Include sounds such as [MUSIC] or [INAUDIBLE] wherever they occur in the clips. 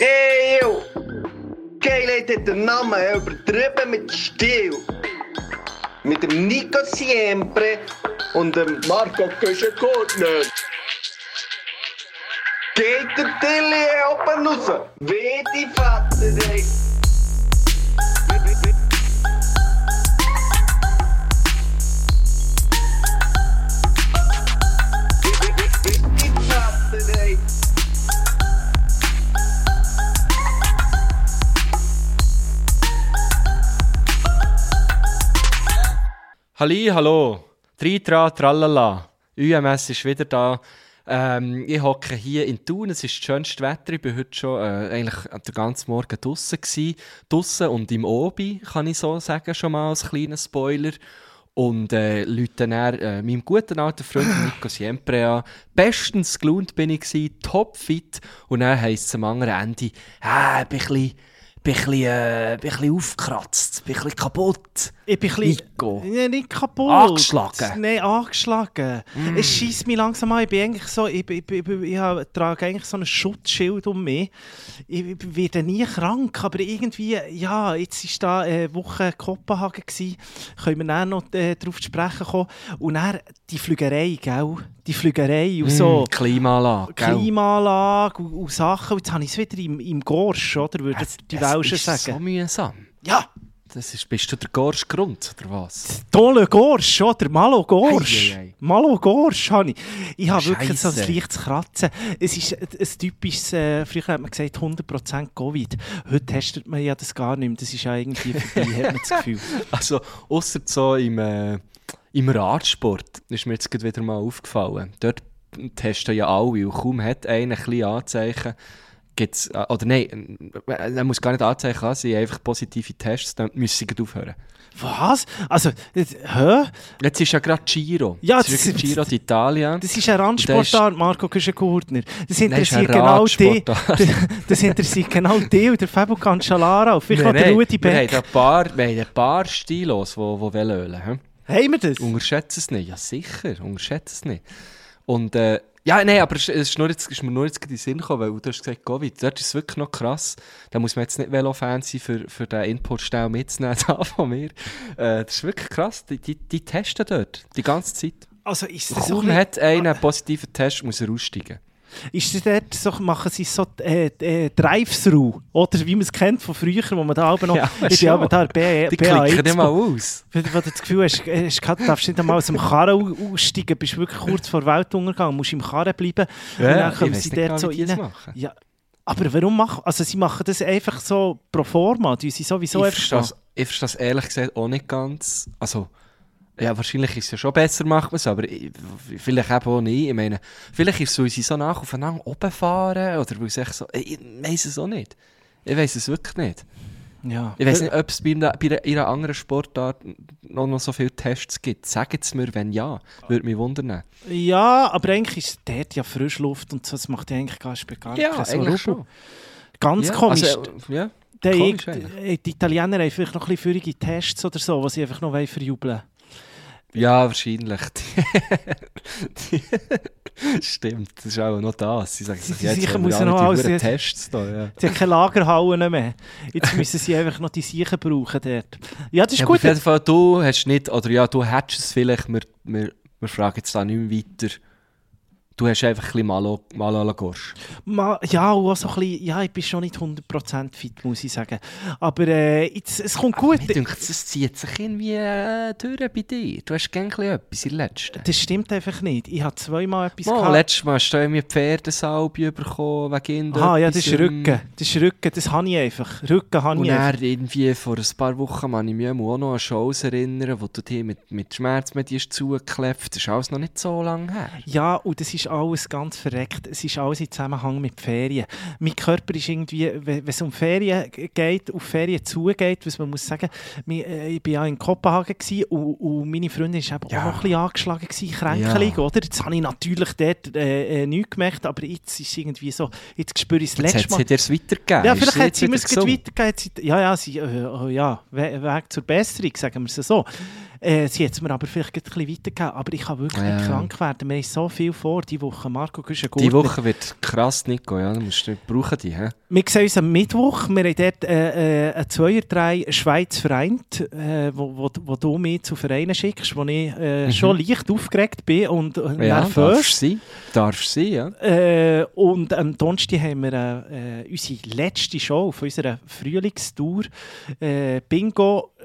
Ey, yo! Geilheit hat den Namen übertrieben mit Stil. Mit dem Nico Siempre und dem Marco Köschenkortner. Geht der Tilly oben raus? Wie die Vater, ey! Halli, hallo. Tritra, tralala. UMS ist wieder da. Ähm, ich hocke hier in Thun, es ist das schönste Wetter. Ich war heute schon äh, eigentlich den ganzen Morgen draußen. Draußen und im Obi, kann ich so sagen, schon mal als kleiner Spoiler. Und äh, Leute dann äh, meinem guten alten Freund [LAUGHS] Nico Siempre an. Bestens gelaunt bin ich, gewesen, topfit. Und dann heisst es am anderen Ende, ich bin ein bisschen, bin ein bisschen, äh, bin ein bisschen aufgekratzt, bin ein bisschen kaputt. Ich bin ein. Nico. Ja, nicht kaputt. Angeschlagen. Nein, angeschlagen. Es schießt mich langsam an. Ich bin eigentlich so... Ich, ich, ich, ich, trage eigentlich so ein Schutzschild um mich. Ich, ich werde nie krank, aber irgendwie... Ja, jetzt war da eine Woche Kopenhagen. Gewesen. Können wir dann noch äh, darauf sprechen kommen. Und dann die Flügerei, gell? Die Flügerei und so... Mm, Klimaanlage? Klimaanlage und, und Sachen. Und jetzt habe ich es wieder im, im Gorsch, oder? Würden die Welschen ist sagen. so mühsam. Ja! Das ist, bist du der Gorsch-Grund, oder was? Tolle Gorsch, oder? Malo Gorsch. Ei, ei, ei. Malo Gorsch habe ich. Ich habe wirklich so ein leichtes Kratzen. Es ist ein, ein typisches, äh, früher hat man gesagt 100% Covid. Heute testet man ja das gar nicht mehr. Das ist ja irgendwie vorbei, hat man das Gefühl. [LAUGHS] Also, außer so im, äh, im Radsport ist mir jetzt gerade wieder mal aufgefallen. Dort testen ja alle und kaum hat einer ein bisschen Anzeichen, gibt's, äh, oder nein, äh, er muss gar nicht Anzeichen haben, sie haben einfach positive Tests, dann müssen sie aufhören. Was? Also, das, hä? Jetzt ist ja gerade Giro. Ja, ist das- ja Giro d'Italia. Das ist ein Randsportart, Marco Küschen-Gurtner. Das Nein, ist interessiert genau dich. Radsportart. [LAUGHS] Das interessiert genau dich und der Fabio Cancellara. Vielleicht noch der Rudi wir, haben Beck. ein paar, wir haben ein paar Stilos, die die wollen ölen. Haben wir das? Unterschätze es nicht. Ja, sicher. Unterschätze es nicht. Und, äh, ja, nein, aber es ist, nur jetzt, ist mir nur jetzt in den Sinn gekommen, weil du hast gesagt, Covid, dort ist es wirklich noch krass. Da muss man jetzt nicht Velo-Fan sein, für, für den Input schnell mitzunehmen [LAUGHS] von mir. Äh, das ist wirklich krass. Die, die, die testen dort die ganze Zeit. Also, ist das Kaum hat einer einen positiven Test, muss er aussteigen. Ist das dort so, machen sie so äh, äh, Drive-Thru? Oder wie man es kennt von früher, wo man da oben noch... Ja, ich bin aber da B, Die BA klicken nicht mal aus. Wenn du das Gefühl hast, äh, hast, du darfst nicht einmal aus dem Karren au- aussteigen, bist wirklich kurz vor Weltuntergang, musst im Karren bleiben. und Ja, dann kommen sie dort so das rein. Ja, aber warum machen... Also sie machen das einfach so pro forma, die sie sowieso ich, einfach verstehe es, ich verstehe es ehrlich gesagt auch nicht ganz. Also, ja, wahrscheinlich ist es ja schon besser, macht man es, aber ich, vielleicht eben auch nicht. Ich meine, vielleicht ist es, weil sie so nach aufeinander oben fahren oder weil sie echt so. Ich weiß es auch nicht. Ich weiß es wirklich nicht. Ja. Ich weiß nicht, ob es bei bei einer- anderen Sportart noch, noch so viele Tests gibt. Sagt es mir, wenn ja. Würde mich wundern. Ja, aber eigentlich ist dort ja Frischluft und so, das macht ja eigentlich gar, gar keinen so Rubbel. Ganz Ja, komisch. Also, ja. Komisch ich, die Italiener haben vielleicht noch ein bisschen Tests oder so, was sie einfach noch wollen verjubeln Ja, wahrscheinlich. [LAUGHS] Die- Stimmt, das ist auch noch das. Sie sagen Sie- sich, sie jetzt sicher muss noch alles- verdammten Tests da. Ja. Sie haben keine Lagerhallen mehr. Jetzt müssen sie einfach noch die Siechen brauchen dort. Ja, das ist Ja, gut. Auf jeden Fall, du hast nicht, oder ja, du hättest es vielleicht, wir, wir, wir fragen jetzt da nicht mehr weiter. Du hast einfach ein bisschen Malo, Malo à la Gorge. Ma, ja, auch so ein bisschen, ja, ich bin schon nicht 100% fit, muss ich sagen. Aber äh, jetzt, es kommt gut. Mir denkt, es zieht sich irgendwie äh, durch bei dir. Du hast gerne etwas in letzten. Das stimmt einfach nicht. Ich habe zweimal etwas Mal, gehabt. letztes Mal hast du irgendwie Pferdesalbe bekommen wegen Ah, ja, das ist irgendetwas, Rücken. Das ist Rücken, das habe ich einfach. Rücken habe Und ich dann irgendwie vor ein paar Wochen kann ich mich auch noch an Shows erinnern, wo du dich mit, mit Schmerzmedien hast zugeklebt Das ist alles noch nicht so lange her. Ja, und das ist alles ganz verreckt. Es ist alles im Zusammenhang mit Ferien. Mein Körper ist irgendwie, wenn es um Ferien geht, auf Ferien zugeht, was man muss sagen, äh, ich war ja in Kopenhagen gewesen, und, und meine Freundin war eben Ja. auch noch ein bisschen angeschlagen, gewesen, kränkelig, oder? Jetzt habe ich natürlich dort äh, äh, nichts gemerkt, aber jetzt ist es irgendwie so, jetzt spüre ich es das Jetzt letzte hat Mal. sie dir es weitergegeben. Ja, Ist vielleicht hat jetzt sie mir es weitergegeben. hat ja, ja, sie, äh, oh, ja, We Weg zur Besserung, sagen wir es so. Äh, sie hat es mir aber vielleicht ein bisschen weitergegeben. Aber ich kann wirklich Ja. nicht krank werden. Wir haben so viel vor diese Woche. Marco Güschen Die Woche wird krass, Nico, ja, du musst du brauchen die, hä? Wir sehen uns am Mittwoch. Wir haben dort äh, äh, ein Zweier, drei Schweiz vereint, äh, wo, wo, wo du mich zu Vereinen schickst, wo ich äh, schon leicht aufgeregt bin und äh, Ja, nervös. sein. Darfst sein, ja. Äh, und am Donnerstag haben wir äh, äh, unsere letzte Show von unserer Frühlingstour. Äh,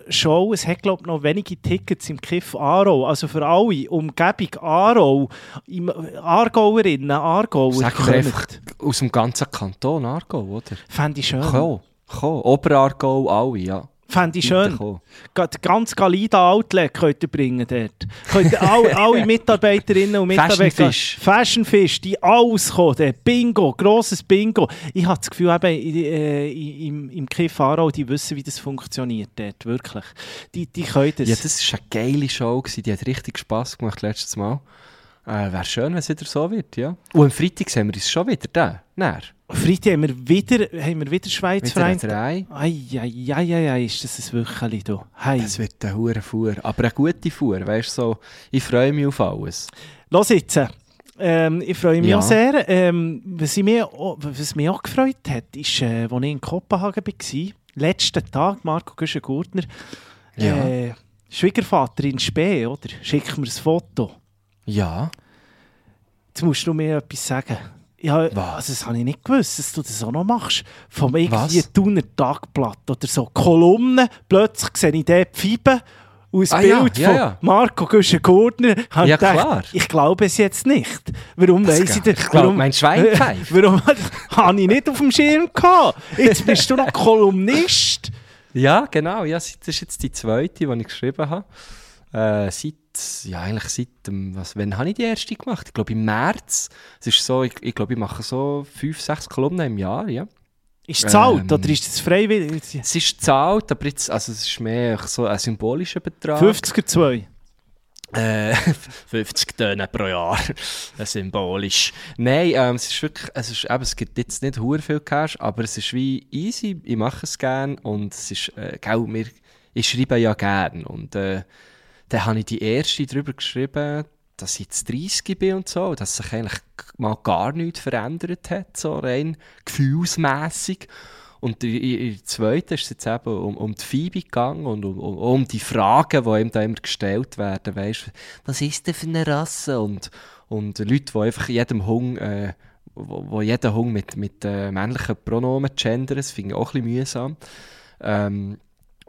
Bingo-Show. Es hat, glaube ich, noch wenige Tickets im Kiff Aarau. Also für alle, Umgebung Aarau, im, Aargauerinnen, Aargauer, wir kommt. einfach aus dem ganzen Kanton Aargau, oder? Fände ich schön. Komm, komm. Oberaargau, alle, ja. Fände ich schön. Gerade ganz Galida Outlet könnt ihr bringen dort. Könnt ihr alle, [LAUGHS] alle Mitarbeiterinnen und Mitarbeiter... Fish. Fashion Fish, die alles kommen. dort. Bingo, grosses Bingo. Ich habe das Gefühl, eben, äh, im, im Kiff Aarau, die wissen, wie das funktioniert dort, wirklich. Die, die können das. Ja, das war eine geile Show, die hat richtig Spass gemacht letztes Mal. Äh, Wäre schön, wenn es wieder so wird, ja. Und am Freitag sehen wir uns schon wieder da. Näher. Freitag haben wir wieder, haben wir wieder Schweiz Wieder ein vereint. Drei. Eieieiei, ist das ein Wöcheli da. Hey. Das wird eine hure Fuhr. Aber eine gute Fuhr, weißt so, ich freue mich auf alles. Los jetzt. Ähm, ich freue mich Ja. auch sehr. Ähm, was, ich mir, auch- was mich auch gefreut hat, ist, äh, als ich in Kopenhagen war, letzten Tag, Marco Güschen-Gurtner, Ja. äh, Schwiegervater in Spee, oder? Schick mir ein Foto. Ja. Jetzt musst du mir etwas sagen. Ja, Was? also das habe ich nicht gewusst, dass du das auch noch machst. Vom irgendwie? Thuner Tagblatt oder so. Kolumnen, plötzlich sehe ich dort und ein Ah, ja, Bild ja, von ja. Marco Güschen-Gurtner. Ja, gedacht, klar. Ich glaube es jetzt nicht. Warum Das weiss ich das? Ich glaub, Warum- mein Schwein [LAUGHS] pfeift. Warum habe ich nicht auf dem Schirm gehabt? Jetzt bist du noch Kolumnist. Ja, genau. Ja, das ist jetzt die zweite, die ich geschrieben habe. Äh, seit, ja, eigentlich seit dem, was, wann habe ich die erste gemacht? Ich glaube im März. Es ist so, ich, ich glaube, ich mache so fünf, sechs Kolumnen im Jahr, ja. Ist es alt Ähm, oder ist es freiwillig? Es ist gezahlt, aber jetzt, also es ist mehr so ein symbolischer Betrag. 50er 2. Äh, [LAUGHS] 50 Töne pro Jahr. [LAUGHS] Symbolisch. Nein, ähm, es ist wirklich, es, ist, eben, es gibt jetzt nicht hure viel Cash, aber es ist wie easy, ich mache es gerne und es ist, äh, gell, mir, ich schreibe ja gerne und äh, dann habe ich die erste darüber geschrieben, dass ich jetzt 30 bin und so, dass sich eigentlich mal gar nichts verändert hat, so rein gefühlsmässig. Und in der zweiten ist es jetzt eben um, um die Phoebe gegangen und um, um, um die Fragen, die ihm da immer gestellt werden. Weißt, was ist denn für eine Rasse? Und, und Leute, die einfach jedem Hung, äh, wo, wo jeden Hung mit, mit äh, männlichen Pronomen gendern, das finde ich auch ein bisschen mühsam. Ähm,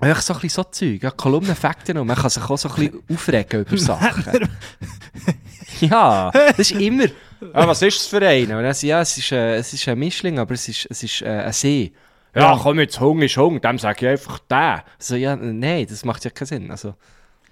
Einfach so ein bisschen so Zeug. Ja, Kolumnenfakten und man kann sich auch so ein bisschen [LAUGHS] aufregen über Sachen. [LAUGHS] ja, das ist immer. [LAUGHS] Ah, was ist das für einer? Und dann, so, ja, es ist, äh, es ist ein Mischling, aber es ist, es ist äh, ein See. Ja, komm jetzt, Hung ist Hung, dem sage ich einfach der. So, ja, nein, das macht ja keinen Sinn. Also,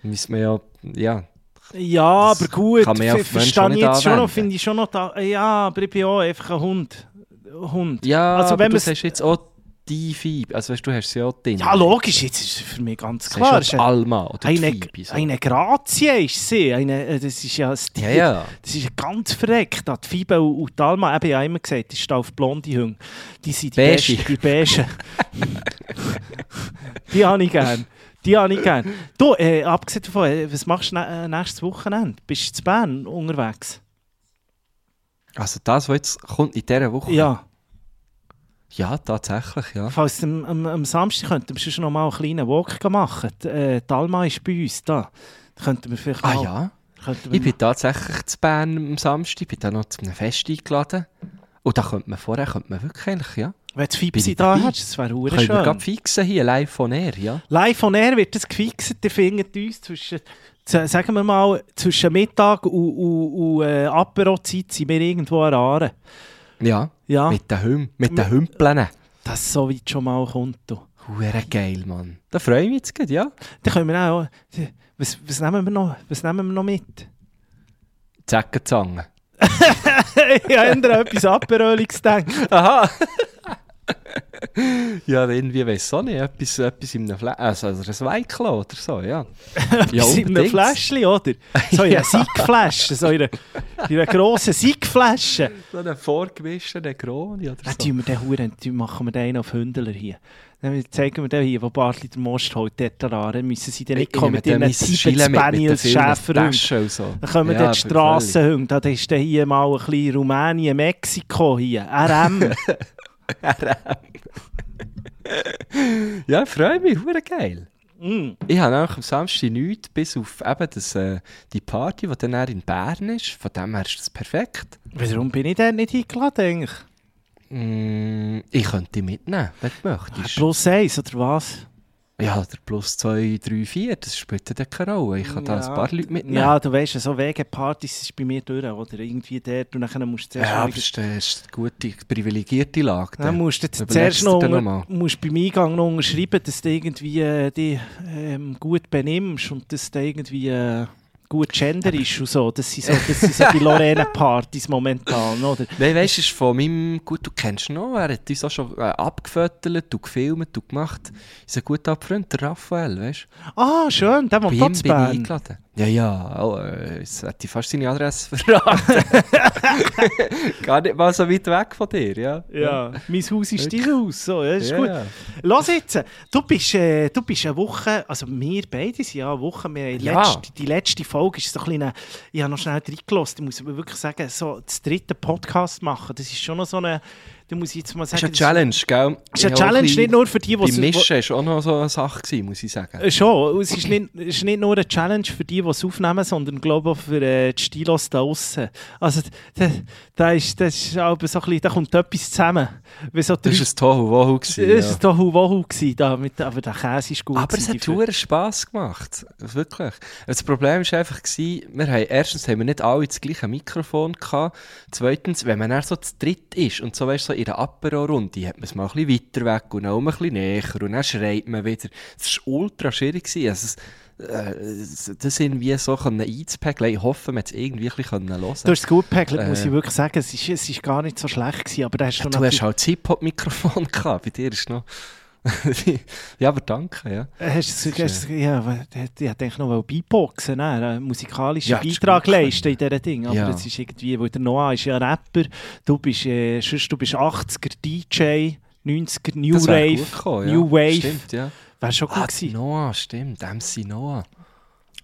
müssen wir ja, ja. Ja, Das aber gut. ja verstehe ich jetzt schon noch, finde ich schon noch da. Ja, aber ich bin auch einfach ein Hund. Hund. Ja, Also, aber wenn du man's- sagst jetzt auch die Vibe. Also, weißt du, hast sie auch drin. Ja, logisch, jetzt ist es für mich ganz Das klar. ja ist Alma oder eine, Phoebe, so. eine Grazie ist sie. Eine, äh, das ist ja Stil. Ja, ja. Das ist ganz verreckt. Die Fibe und die Alma, eben, ich habe immer gesagt, das ist auf blonde Hunde. Die sind die Beige. besten, die Beige. [LAUGHS] die habe ich gern. Die habe ich gern. Du, äh, abgesehen davon, äh, was machst du äh, nächstes Wochenende? Bist du in Bern unterwegs? Also, das, was jetzt kommt in dieser Woche. Ja. Ja, tatsächlich, ja. Falls am, am, am Samstag könnten wir schon noch mal einen kleinen Walk machen. Die, äh, die Alma ist bei uns da. Da könnten wir vielleicht Ah mal, ja? Ich bin tatsächlich zu Bern am Samstag, ich bin da noch zu einem Fest eingeladen. Und da könnte man vorher, könnte man wirklich eigentlich, ja. Wenn du Fipsi da hast, das wäre hure Können wir schön. gerade fixen hier, live von air, ja. Live on Air wird das gefixt. Ihr findet uns zwischen, sagen wir mal, zwischen Mittag und, und, und äh, Apero-Zeit sind wir irgendwo an Aare. Ja, Ja, mit den Hüm, mit den Hümpeln. das so weit schon mal kommt. du. Hure geil, Mann. Da freue ich mich jetzt gerade, ja. Dann können wir auch... Was, was, nehmen wir noch, was nehmen wir noch mit? Zeckenzange. [LAUGHS] ich habe etwas Aperöliges gedacht. Aha. [LAUGHS] ja, irgendwie weiss auch nicht, etwas, etwas in einem Fläschchen, also, also ein Weiklo oder so, ja. ja, in einem. Fläschchen, oder? So in einer [LAUGHS] Siegflasche, so in einer, in einer grossen Siegflasche. So einen vorgemischten Negroni oder Dann so. tun wir den Huren, machen wir den auf Hündler hier. Dann zeigen wir den hier, wo Bartli der Most holt, dort daran. Dann müssen sie dann nicht kommen mit ihren Tibet-Spaniels, Schäferhunden. so. Dann kommen Ja, dort Strassenhunde. Da ist dann hier mal ein bisschen Rumänien, Mexiko hier. RM. [LAUGHS] Ja, ich freue mich, hure geil. mm. Ich habe auch am Samstag nichts, bis auf eben das, äh, die Party, die dann in Bern ist. Von dem her ist das perfekt. Warum bin ich dort nicht eingeladen eigentlich? Mm, ich könnte dich mitnehmen, wenn du möchtest. Plus eins, oder was? Ja, der plus 2, 3, 4, das spielt dann keine Rolle. Ich kann da ein paar Leute mitnehmen. Ja, du weißt, so Wegepartys ist bei mir durch, oder? Irgendwie dort und dann musst du zuerst Ja, aber das ist, eine gute, privilegierte Lage. Dann musst du zuerst du noch, unter, noch musst beim Eingang noch unterschreiben, dass du irgendwie äh, dich ähm, gut benimmst und dass du irgendwie äh, gut gender ist und so. Das sind so, das sind so die Lorena-Partys momentan, oder? Nein, weißt du, ist von meinem, gut, du kennst ihn noch, er hat uns auch schon äh, abgefüttert, du gefilmt, du gemacht. Ist ein guter Freund, der Raphael, weißt du? Ah, schön, der Bei wohnt ihm dort in bin ich eingeladen. Ja, ja, oh, äh, jetzt hätte ich fast seine Adresse [LAUGHS] verraten. [LAUGHS] Gar nicht mal so weit weg von dir, ja. Ja, mein Haus ist dein Haus, so, ja, ist Ja, gut. ja. Lass jetzt, du bist, äh, du bist eine Woche, also wir beide sind ja eine Woche, wir Ja. letzte, die letzte Folge ist so ein bisschen, ich habe noch schnell reingelassen, ich muss wirklich sagen, so das dritte Podcast machen, das ist schon noch so eine, da muss ich jetzt mal Das ist sagen, eine Challenge, gell? das ist eine Challenge, ein nicht nur für die, die Beim Mischen war auch noch so eine Sache, gewesen, muss ich sagen. Äh, Schon, es ist nicht, es ist nicht nur eine Challenge für die, die es aufnehmen, sondern glaube auch für äh, die Stilos da außen. Also da, da, ist, das ist so ein bisschen, da kommt etwas zusammen. Wie so drei, Das war ein Tohu-Wohu. das ist ja. doch Huwahu gewesen, da, mit, aber der Käse ist gut. Aber es hat verdammt Spass gemacht. Wirklich. Das Problem war einfach, gewesen, wir haben, erstens haben wir nicht alle das gleiche Mikrofon gehabt. Zweitens, wenn man dann so zu dritt ist und so, weißt, so in einer Apero-Runde, hat man es mal ein bisschen weiter weg und auch mal ein bisschen näher und dann schreit man wieder. Es war ultra schwierig. Also, es, äh, das irgendwie so einzupegeln. Ich hoffe, man hat es irgendwie ein bisschen hören Du hast es gut muss Äh. ich wirklich sagen. Es ist, es ist gar nicht so schlecht gewesen, aber da hast du Du natürlich... hast halt das Hip-Hop-Mikrofon [LAUGHS] gehabt. Bei dir ist noch... [LAUGHS] ja, aber danke, ja. Hast, du- Das ist, hast, ja, ich hätte eigentlich noch Beatboxen, ne? einen musikalischen Ja, das Beitrag leisten in diesem Ding. Aber Ja. es ist irgendwie, weil der Noah ist ja Rapper, du bist, äh, sonst, du bist 80er DJ, 90er New Das Wave, gekommen, ja. New Wave. Stimmt, ja. Wäre schon gut Ah, gewesen. Noah, stimmt. MC Noah.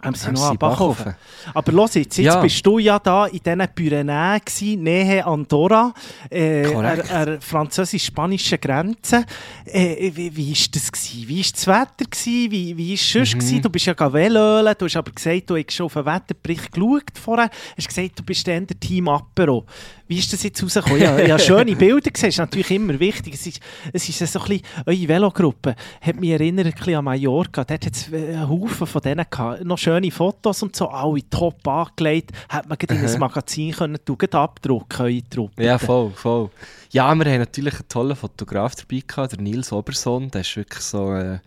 MC Noah Bachhofen. Aber los jetzt, jetzt Ja. bist du ja da in diesen Pyrenäen gewesen, Nähe Andorra, äh, an der französisch-spanischen Grenze. Äh, wie, wie ist das gewesen? Wie ist das Wetter gewesen? Wie, wie ist es sonst Mhm. gewesen? Du bist ja Velölen, du hast aber gesagt, du hast schon auf den Wetterbericht geschaut vorher. Du hast gesagt, du bist dann der Team Apero. Wie ist das jetzt rausgekommen? Ja, ich habe schöne [LAUGHS] Bilder gesehen, das ist natürlich immer wichtig. Es ist, es ist so ein bisschen, eure Velogruppe hat mich erinnert ein bisschen an Mallorca. Dort hat es einen Haufen von denen gehabt. Noch schöne Fotos und so, alle top angelegt. Hat man in ein Magazin können, du abdrucken, Truppe. Ja, voll, voll. Ja, wir haben natürlich einen tollen Fotograf dabei gehabt, der Nils Oberson. Der ist wirklich so äh,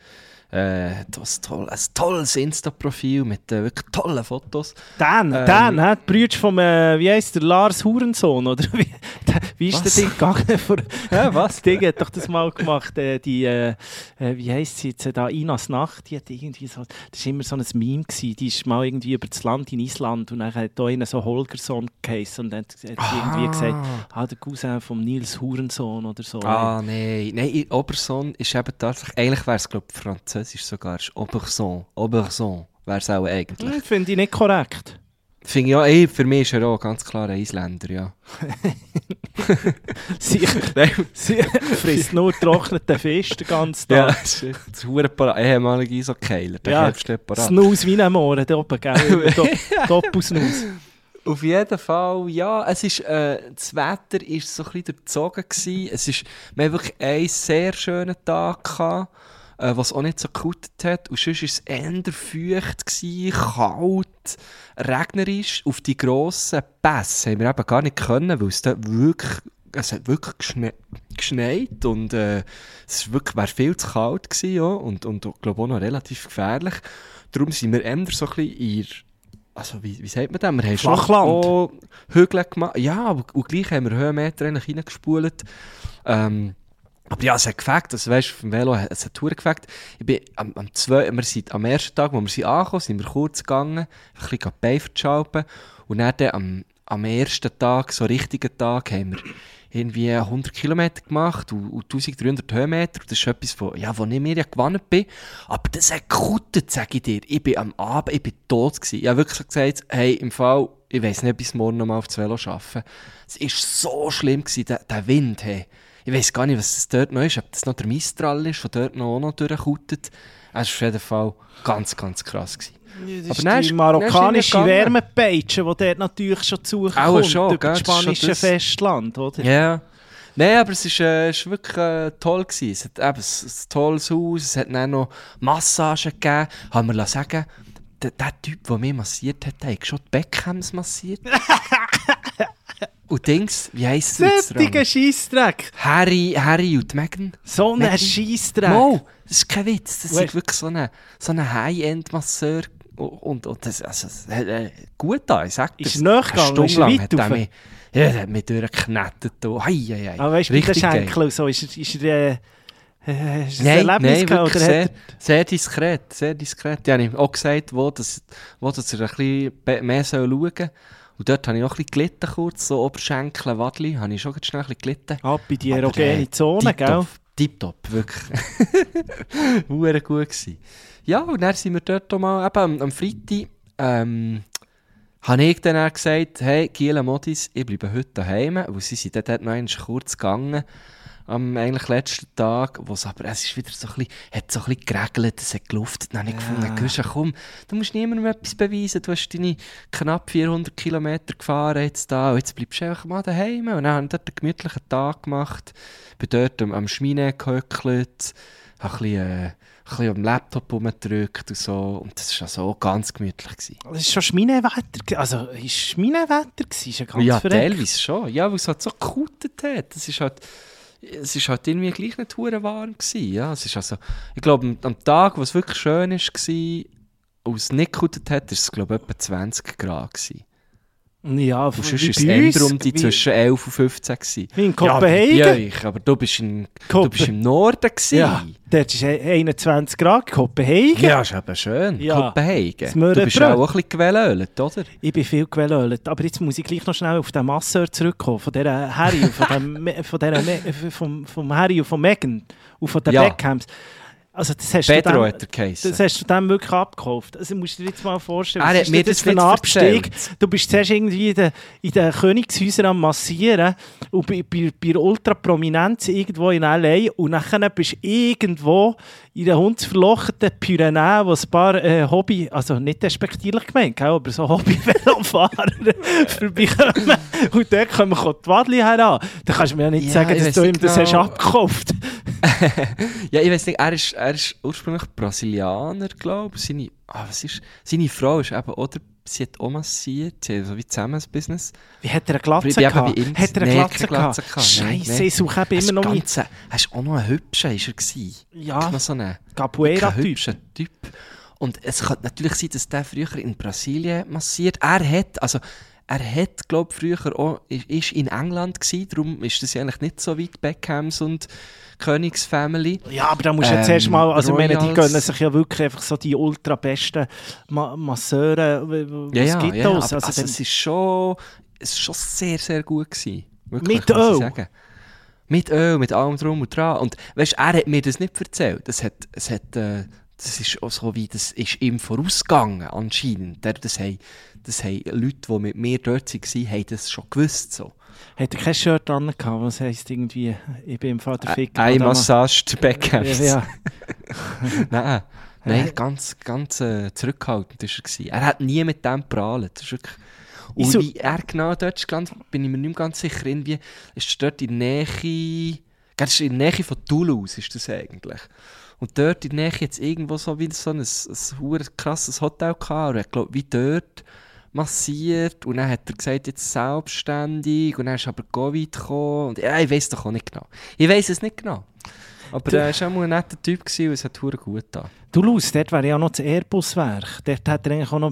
äh, das toll, ein tolles Insta-Profil mit äh, wirklich tollen Fotos. Dan, Ähm, Dan, hä? die Brüder vom, äh, wie heisst der, Lars Hurensohn, oder wie, [LAUGHS] wie ist Was? der Ding gegangen? Vor, Ja, was? Das [LAUGHS] Ding hat doch das mal gemacht, äh, die, äh, äh, wie heisst sie jetzt, äh, da, Inas Nacht, die hat irgendwie so, das war immer so ein Meme gewesen, die ist mal irgendwie über das Land in Island und dann hat da einer so Holgersson geheißen und dann hat sie irgendwie gesagt, ah, der Cousin vom Nils Hurensohn oder so. Ah, nein. Nein, Oberson ist eben tatsächlich, eigentlich wäre es, glaube ich, französisch sogar. ist Oberson. Oberson wäre es auch eigentlich. Hm, Finde ich nicht korrekt. Finde ich ja, ey, für mich ist er auch ganz klar ein Isländer, ja. [LAUGHS] Sie, sie frisst nur getrockneten Fisch den ganzen ja, Tag. das ist das Hurenparat. Ehemalige Isokeiler, der Ja, Herbstparat. Snooze wie ein Mohren, da oben, gell? [LAUGHS] Do- Doppelsnooze. Auf jeden Fall, ja, es ist, äh, das Wetter war so ein bisschen durchzogen. Gewesen. Es ist, wir hatten wirklich einen sehr schönen Tag, gehabt, äh, was auch nicht so gekuttet hat. Und sonst war es eher feucht, gewesen, kalt, regnerisch. Auf die grossen Pässe haben wir eben gar nicht können, weil es da wirklich, es hat wirklich geschne geschneit und äh, es war wirklich, wäre viel zu kalt gewesen, ja, und, und ich glaube auch noch relativ gefährlich. Darum sind wir eher so ein bisschen in also wie, wie sagt man das? Wir haben schon Flachland. auch Hügel gemacht. Ja, aber- und gleich haben wir Höhenmeter reingespult. Ähm, Aber ja, es hat gefällt. Also, weißt dem Velo es hat Tour gefällt. Ich bin am, am, zwei, wir sind am ersten Tag, wo wir sind angekommen sind, wir kurz gegangen, ein bisschen die Beine verschalpen. Und dann, dann am, am ersten Tag, so richtigen Tag, haben wir irgendwie 100 Kilometer gemacht und, und 1300 Höhenmeter. Und das ist etwas, wo, ja, wo ich mir ja gewonnen bin. Aber das hat gekuttet, sage ich dir. Ich bin am Abend, ich bin tot gewesen. Ich habe wirklich gesagt, hey, im Fall, ich weiß nicht, bis morgen noch mal auf das Velo arbeiten. Es war so schlimm gewesen, der, der Wind, hey. Ich weiß gar nicht, was das dort noch ist, ob das noch der Mistral ist, der dort noch, auch noch durchkuttet. Es war auf jeden Fall ganz, ganz krass. Gewesen. Das aber ist die marokkanische Wärmepeitsche, die dort natürlich schon zukommt schon, über das spanische das... Festland, oder? Ja. Nein, aber es war äh, wirklich äh, toll. Gewesen. Es hat eben ein, tolles Haus, es hat dann noch Massagen gegeben. Haben wir sagen, der, der Typ, der mich massiert hat, hat schon die Beckhams massiert. [LAUGHS] Und Dings, wie heisst es Sättiger Scheissdreck. Harry, Harry und Meghan. So ein Scheissdreck. Mo, das ist kein Witz. Das ist wirklich so ein so eine High-End-Masseur. Und, und das, also, äh, gut da, ich sag das. Ist nachgegangen, ist weit hat mich, Ja, der hat mich durchgeknetet. Hei, hei, hei. Aber weißt du, mit den Schenkel so, ist, ist er... Äh, Hast du nein, ein nein, gehabt, oder sehr, sehr diskret, sehr diskret. Ich habe auch gesagt, wo, das, wo das er ein bisschen mehr schauen soll. Und dort habe ich auch ein bisschen gelitten, kurz, so Oberschenkel, Wadli, habe ich schon schnell ein bisschen gelitten. Ab in die erogene Zone, gell? Tipptopp, wirklich. [LAUGHS] War gut gewesen. Ja, und dann sind wir dort mal, eben am, am Freitag, ähm, habe ich dann gesagt, hey, Giela Modis, ich bleibe heute daheim, weil sie sind dort noch kurz gegangen am eigentlich letzten Tag, wo es aber, es ist wieder so ein bisschen, hat so ein bisschen geregelt, es hat geluftet, dann habe ich ja. gefunden, komm, du musst niemandem etwas beweisen, du hast deine knapp 400 Kilometer gefahren jetzt da, und jetzt bleibst du einfach mal daheim. Und dann habe ich dort einen gemütlichen Tag gemacht, bin dort am, am Schmine gehöckelt, habe ein bisschen, äh, ein bisschen am Laptop rumgedrückt und so. Und das war so ganz gemütlich. Gewesen. Das ist schon Schminewetter, also ist Schminewetter gewesen, ist ja ganz Ja, verrückt. teilweise schon. Ja, weil es halt so gekutet hat. Das ist halt es war halt irgendwie gleich nicht hure warm gewesen, ja. Es ist also, ich glaube, am Tag, wo es wirklich schön war, und es nicht gekuttet hat, war es, glaube etwa 20 Grad gewesen. Ja, und sonst war es eher um die zwischen 11 und 15 gewesen. Wie in Kopenhagen? Ja, euch, aber du bist, in, du bist im Norden gewesen. Ja, dort ist 21 Grad, Kopenhagen. Ja, ist eben schön, ja. Kopenhagen. Du bist auch ein bisschen gewellölt, oder? Ich bin viel gewellölt, aber jetzt muss ich gleich noch schnell auf den Masseur zurückkommen, von dieser Harry, von dem, von dieser, vom, vom Harry und von Meghan und von den ja. Beckhams. Also das hast Pedro du dem, Das hast du dann wirklich abgekauft. Also musst du dir jetzt mal vorstellen, er mir das, für ein Abstieg? Du bist zuerst irgendwie in den, in den Königshäusern am Massieren und bei, bei, bei Ultraprominenz irgendwo in L.A. und dann bist du irgendwo in den hundsverlochten Pyrenäen, wo ein paar äh, Hobby, also nicht respektierlich gemeint, aber so [LAUGHS] Hobby-Velofahrer [LAUGHS] vorbeikommen und dort kommen die Wadli heran. Da kannst du mir ja nicht ja, sagen, dass du ihm das genau. hast abgekauft. [LAUGHS] ja, ich weiß nicht, er ist er ist ursprünglich Brasilianer, glaube ich. Seine, ah, was ist, seine Frau ist eben, oder, sie hat auch massiert, sie so wie zusammen ein Business. Wie hat er eine Glatze gehabt? Hat er eine Glatze, Glatze gehabt? Scheiße, ich suche eben immer noch mit. Hast auch noch einen hübschen, ist er gewesen? Ja, noch so einen Capoeira-Typ. Typ. Und es kann natürlich sein, dass der früher in Brasilien massiert. Er hat, also er hat, glaube früher auch, ist in England gewesen, darum ist das eigentlich nicht so weit Beckhams und Königsfamily. Ja, aber da musst du ähm, zuerst mal, also meine, die gönnen sich ja wirklich einfach so die ultra besten Ma Masseure, was ja, ja, gibt ja, das? Also, also es ist schon, es ist schon sehr, sehr gut gewesen. Wirklich, mit Öl? Mit Öl, mit allem drum und dran. Und weißt, er hat mir das nicht erzählt. Das hat, es hat, äh, das ist auch so wie, das ist ihm vorausgegangen anscheinend. Das haben, das haben Leute, die mit mir dort waren, haben das schon gewusst. So. Hat er kein Shirt an gehabt, was heisst irgendwie, ich bin im Vater Fick. Ein Massage zu Beckhams. Ja. [LAUGHS] nein, nein, ganz, ganz äh, zurückhaltend war er. Er hat nie mit dem prahlt. Und so, wie er genau dort ist bin ich mir nicht mehr ganz sicher. Irgendwie ist dort in der Nähe... Das ist in der Nähe von Toulouse, ist das eigentlich. Und dort in der Nähe jetzt irgendwo so wie so ein, ein, ein krasses Hotel gehabt. Und ich glaube, wie dort massiert und dann hat er gesagt, jetzt selbstständig und dann ist aber Covid gekommen und ja, ich weiß doch auch nicht genau. Ich weiß es nicht genau. Aber er war auch mal ein netter Typ gewesen und es hat gut getan. Du Luz, dort wäre ja noch das Airbus-Werk. Dort hätte er eigentlich auch noch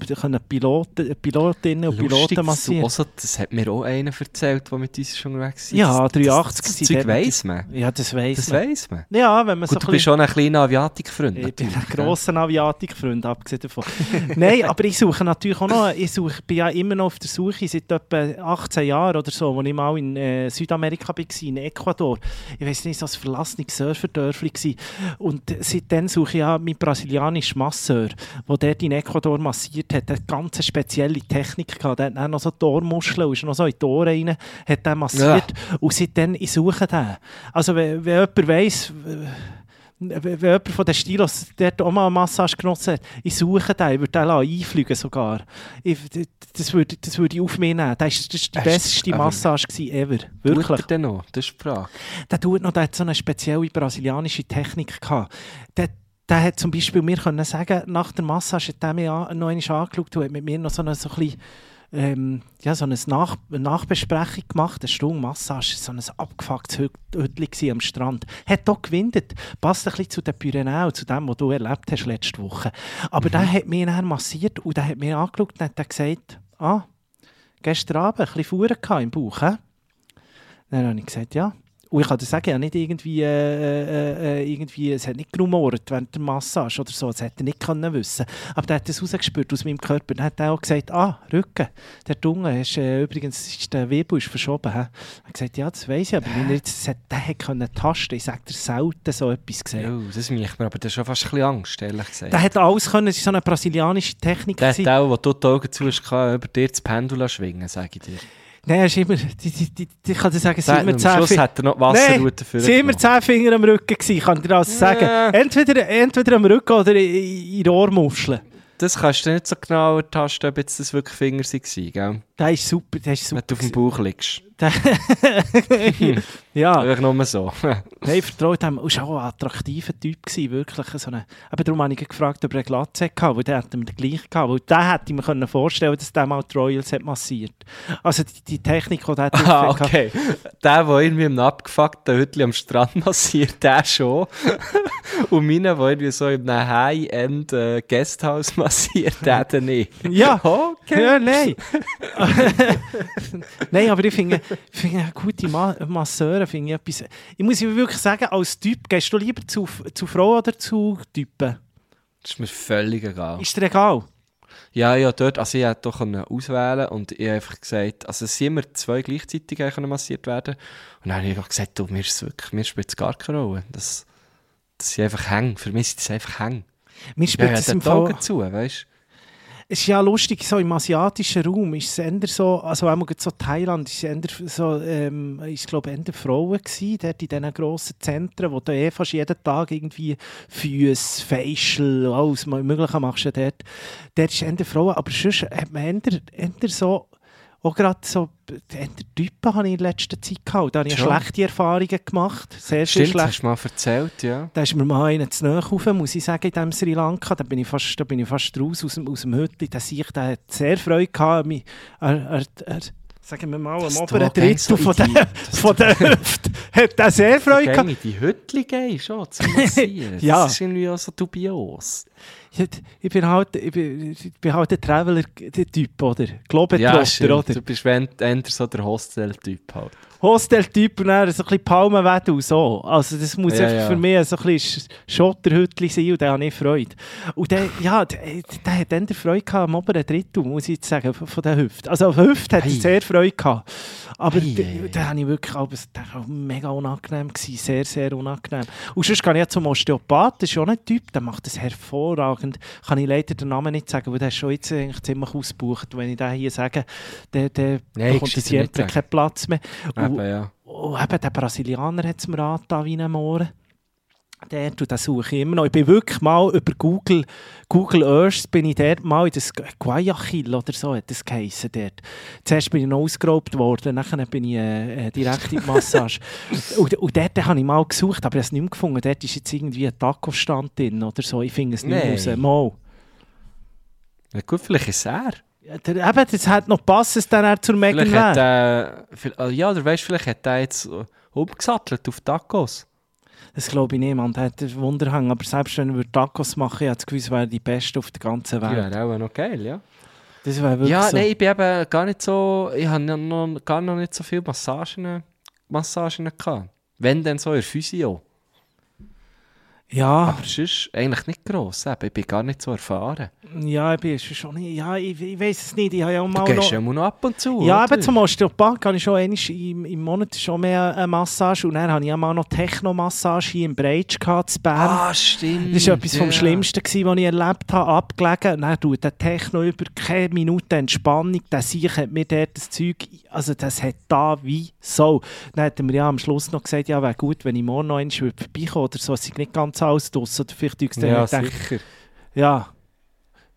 Piloten, Pilotinnen und Piloten dass du massieren auch so, das hat mir auch einer erzählt, der mit uns schon unterwegs ist. Ja, Das- 83 Das, das dort- weiss man. Ja, das weiss Das man. weiss man. Ja, wenn man so Gut, du ein bist schon ein kleiner Aviatikfreund. Ich bin ein grosser Aviatikfreund, abgesehen davon. [LAUGHS] Nein, aber ich suche natürlich auch noch, ich suche, bin ja immer noch auf der Suche, seit etwa 18 Jahren oder so, als ich mal in äh, Südamerika war, in Ecuador. Ich weiß nicht, so ein verlassenes Surferdörfli war. Und seitdem suche ich ja meinen brasilianischen Masseur, der dort in Ecuador massiert hat. Der hat ganz spezielle Technik gehabt. Der hat dann noch so und ist noch so in die Ohren rein, hat den massiert. Und seitdem, ich suche den. Also wenn, wenn jemand weiss, wenn jemand von den Stilos dort auch mal eine Massage genutzt hat, ich suche den, ich würde den einfliegen sogar. Ich, das, würde, das würde ich auf mich nehmen. Das war das ist die du- beste Massage gewesen ever. Tut Wirklich. er denn noch? Das ist die Frage. Der tut noch, der hat so eine spezielle brasilianische Technik gehabt. Der, der hat zum Beispiel mir können sagen, nach der Massage hat er mich an, noch einmal angeschaut und hat mit mir noch so eine, so ein bisschen, ähm, ja, so eine, Nach Nachbesprechung gemacht, eine Stunde Massage, so ein abgefucktes Hüt- Hütchen am Strand. Hat auch gewindet. Passt ein bisschen zu den Pyrenäen, zu dem, was du erlebt hast letzte Woche. Aber der hat mich dann massiert und der hat mir angeschaut und hat dann gesagt, ah, gestern Abend ein bisschen Fuhren im Bauch? Dann habe ich gesagt, ja. Und ich kann dir sagen, habe nicht irgendwie, äh, äh, irgendwie, es hat nicht gerumort während der Massage oder so, das hätte er nicht können wissen. Aber der hat das rausgespürt aus meinem Körper. Dann hat er auch gesagt, ah, Rücken, der Dunge ist, äh, übrigens, ist der Wirbel ist verschoben. He? Er hat gesagt, ja, das weiß ich, aber wenn er jetzt, das hat, der hat können tasten, ich sage dir selten so etwas gesehen. Ja, das macht mir aber das ist schon fast ein bisschen Angst, ehrlich gesagt. Der hat alles können, es war so eine brasilianische Technik. Der hat auch, wo du die Augen zu hast, über dir das Pendel schwingen, sage ich dir. Nein, er ist immer, die, die, die, ich kann dir sagen, sind immer zehn Schluss hat er noch die Wasserroute für waren immer zehn Finger am Rücken, gewesen, kann dir das sagen. Entweder, entweder am Rücken oder in, in der Ohrmuschel. Das kannst du nicht so genau ertasten, ob jetzt das wirklich Finger waren, gell? Der ist super, der ist Wenn super. du auf dem Bauch liegst. [LAUGHS] Ja, Einfach nur so. [LAUGHS] nein, vertraut ihm. Er war auch ein attraktiver Typ, gewesen, wirklich. So eine, aber darum habe ich gefragt, ob er eine Glatze hatte, weil der hätte mir den gleich gehabt. Weil der hätte ich mir können vorstellen dass der mal die Royals hat massiert. Also die, die Technik, die der [LAUGHS] drauf ah, hatte. okay. Der, der irgendwie im abgefuckten Hütchen am Strand massiert, der schon. Und meiner, der irgendwie so in einem High-End äh, Guesthouse massiert, der dann nicht. Ja, Okay. Ja, nein. nein, aber ich finde, [LAUGHS] finde eine gute Ma Masseure finde ich etwas. Ich muss wirklich sagen, als Typ, gehst du lieber zu, zu Frauen oder zu Typen? Das ist mir völlig egal. Ist dir egal? Ja, ja, dort, also ich hätte doch auswählen und ich habe einfach gesagt, also es sind immer zwei gleichzeitig massiert werden. Und dann habe ich einfach gesagt, du, mir, ist wirklich, mir spielt es gar keine Rolle. Das, das sind einfach Hänge. Für mich sind das einfach Hänge. Mir Ja, spielt ja, es der im Fall... Augen zu, weißt du? Es ist ja lustig, so im asiatischen Raum ist es eher so, also auch so Thailand, ist es eher so, ähm, ist glaube eher Frauen gewesen, dort in diesen grossen Zentren, wo du eh fast jeden Tag irgendwie Füße, Facial, alles Mögliche machst du dort. Dort ist eher Frauen, aber sonst hat man eher, eher so, auch gerade so, Typen habe ich in letzter Zeit gehabt. Da habe ich Schon. schlechte Erfahrungen gemacht, sehr, Stimmt, schlecht. hast du mal erzählt, ja. Da ist mir mal einer zu nahe rauf, muss ich sagen, in diesem Sri Lanka. Da bin ich fast, da bin ich fast raus aus dem, aus dem Hütli. Der sich, der hat sehr Freude gehabt. mich- Er, er, er, sagen wir mal, am oberen gehst so Drittel von der, die- von der Hüfte hat er sehr Freude gehabt. in die Hütli gehen, schon, zum Massieren. [LAUGHS] Ja. Das ist irgendwie auch so dubios. Ich, bin halt, ich, bin, ich bin halt der Traveler-Typ, oder? Ja, Globetrotter, stimmt. oder? Du bist eher so der Hostel-Typ halt. Hostel-Typ und dann so ein bisschen Palmenwedel so. Also das muss Ja, ja. für mich so ein bisschen Schotterhütli sein und da habe ich Freude. Und der, ja, der, der hat dann Freude gehabt am oberen Drittel, muss ich jetzt sagen, von der Hüfte. Also auf der Hüfte hat er sehr Freude gehabt. Aber der, ei, ei. der habe ich wirklich, aber der war mega unangenehm gewesen, sehr, sehr unangenehm. Und sonst gehe ich ja zum Osteopath, das ist auch ein Typ, der macht das hervorragend. Kann ich leider den Namen nicht sagen, weil der ist schon jetzt eigentlich ziemlich ausgebucht. Wenn ich den hier sage, der, der Nein, bekommt nicht sagen. keinen Platz mehr. Und- Eben, ja. Oh, eben, der Brasilianer hat es mir angetan wie ein Mohren. Der, und den suche ich immer noch. Ich bin wirklich mal über Google, Google Earth bin ich dort mal in das Guayaquil oder so hat das geheissen dort. Zuerst bin ich noch ausgeraubt worden, dann bin ich äh, äh, direkt in die [LAUGHS] Massage. und, und dort habe ich mal gesucht, aber ich habe es nicht mehr gefunden. Dort ist jetzt irgendwie ein Taco-Stand drin oder so. Ich finde es nicht Nein. raus. Mal. ja. Gut, vielleicht ist es er. Ja, der, eben, das hat noch passt, es dann zur Megan Vielleicht hat wäre. viel- ah, ja, oder weißt, vielleicht hat er jetzt äh, umgesattelt auf Tacos. Das glaube ich niemand. Er hat einen Wunderhang. Aber selbst wenn wir Tacos machen, habe das Gefühl, wäre die beste auf der ganzen Ja, Welt. wäre auch noch geil, ja. Das wäre wirklich Ja, so. nein, ich bin eben gar nicht so, ich habe noch, gar noch nicht so viele Massagen, Massagen gehabt. Wenn dann so in Physio. Ja, Aber es ist eigentlich nicht gross, eben. ich bin gar nicht so erfahren. ja, ich bin schon nicht. Ja, ich, ich weiß es nicht. Ich habe ja auch Du mal gehst noch. ja immer noch ab und zu, Ja, oder? eben zum Osteopath habe ich schon einmal im, im Monat schon mehr eine Massage und dann habe ich auch mal noch Techno-Massage hier im Breitsch gehabt, in Bern. Ah, stimmt. Das war etwas vom ja. Schlimmsten, gewesen, was ich erlebt habe, abgelegen. Und dann tut der Techno über keine Minute Entspannung. Der Sieg hat mir dort das Zeug, also das hat da wie so. Dann hat er mir ja am Schluss noch gesagt, ja, wäre gut, wenn ich morgen noch einmal vorbeikomme oder so. Es ist nicht ganz alles draus. Oder vielleicht Ja, sicher. ja,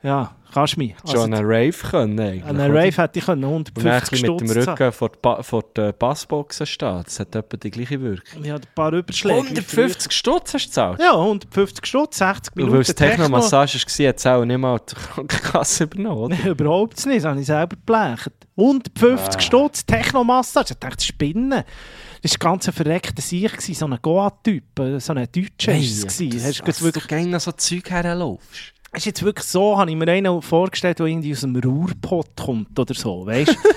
ja, kannst du mich. Schon an einen Rave können eigentlich. oder? Rave hätte ich können Und dann 150 ein bisschen mit dem Stutz. Rücken vor, die vor der Bassboxen stehen. Das hat etwa die gleiche Wirkung. Ich habe ein paar Überschläge. 150 Stutz hast du gezahlt? Ja, 150 Stutz, 60 Und weil Minuten es Techno-Massage war, hat es auch nicht mal die Krankenkasse übernommen, oder? [LAUGHS] Nein, überhaupt nicht. Das habe ich selber geblecht. 150 Ah. Stutz, Techno-Massage. Ich dachte, Spinnen. Das war ganz ein verreckter Sieg, so ein Goa-Typ, äh, so ein Deutscher. Hey, das- dass jetzt wirklich, du gerne noch so Zeug herlaufst. Ist jetzt wirklich so, habe ich mir einen vorgestellt, der irgendwie aus dem Ruhrpott kommt oder so, weißt du? [LAUGHS]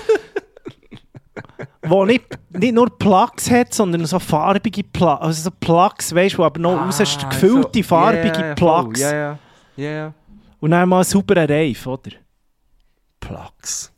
Wo nicht, nicht nur Plugs hat, sondern so farbige Plugs, also so Plugs, weißt du, aber noch Ah, raus gefüllte, so- farbige ja, voll. Plugs. Ja, ja. Ja. Und dann mal einen sauberen Reif, oder? Plugs.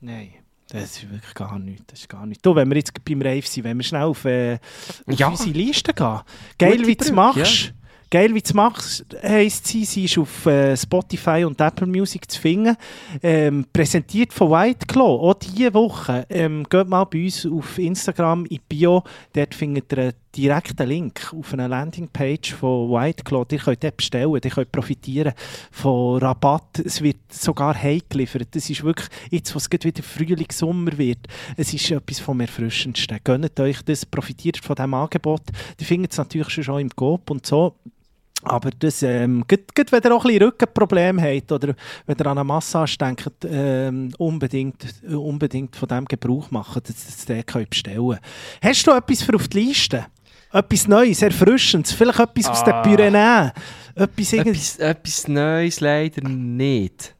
Nein, das ist wirklich gar nichts. Das ist gar nichts. Du, wenn wir jetzt beim Rave sind, wenn wir schnell auf, äh, auf Ja. unsere Liste gehen. Geil, Gute wie du es machst. Geil, wie du es machst, heisst sie. Sie ist auf äh, Spotify und Apple Music zu finden. Ähm, präsentiert von White Claw. Auch diese Woche. Ähm, geht mal bei uns auf Instagram in Bio. Dort findet ihr einen direkten Link auf einer Landingpage von White Claw. Ihr könnt dort bestellen. Ihr könnt profitieren von Rabatt. Es wird sogar heimgeliefert. Das ist wirklich, jetzt, wo es wieder Frühling, Sommer wird, es ist etwas vom Erfrischendsten. Gönnt euch das, profitiert von diesem Angebot. Die findet es natürlich schon schon im Coop und so. Aber das, ähm, gut, gut, wenn ihr auch ein bisschen Rückenprobleme habt oder wenn ihr an eine Massage denkt, ähm, unbedingt, unbedingt von dem Gebrauch machen, dass ihr das dort könnt bestellen Hast du etwas für auf die Liste? Etwas Neues, Erfrischendes, vielleicht etwas aus den Ah. Pyrenäen? Etwas. Etwas, etwas Neues leider nicht.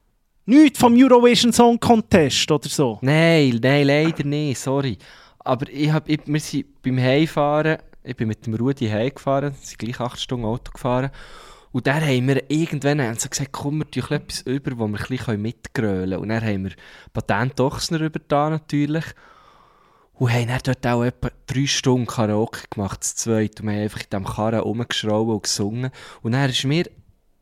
Nichts vom Eurovision Song Contest oder so? Nein, nein, leider nicht, sorry. Aber ich hab, ich, wir sind beim Heimfahren, ich bin mit dem Rudi heimgefahren, sind gleich 8 Stunden Auto gefahren. Und dann haben wir irgendwann haben sie gesagt, komm, wir tun etwas über, wo wir ein bisschen mitgrölen können. Und dann haben wir Patent Ochsner über da natürlich. Und haben dann dort auch etwa drei Stunden Karaoke gemacht, zu zweit. Und wir haben einfach in diesem Karren rumgeschraubt und gesungen. Und dann ist mir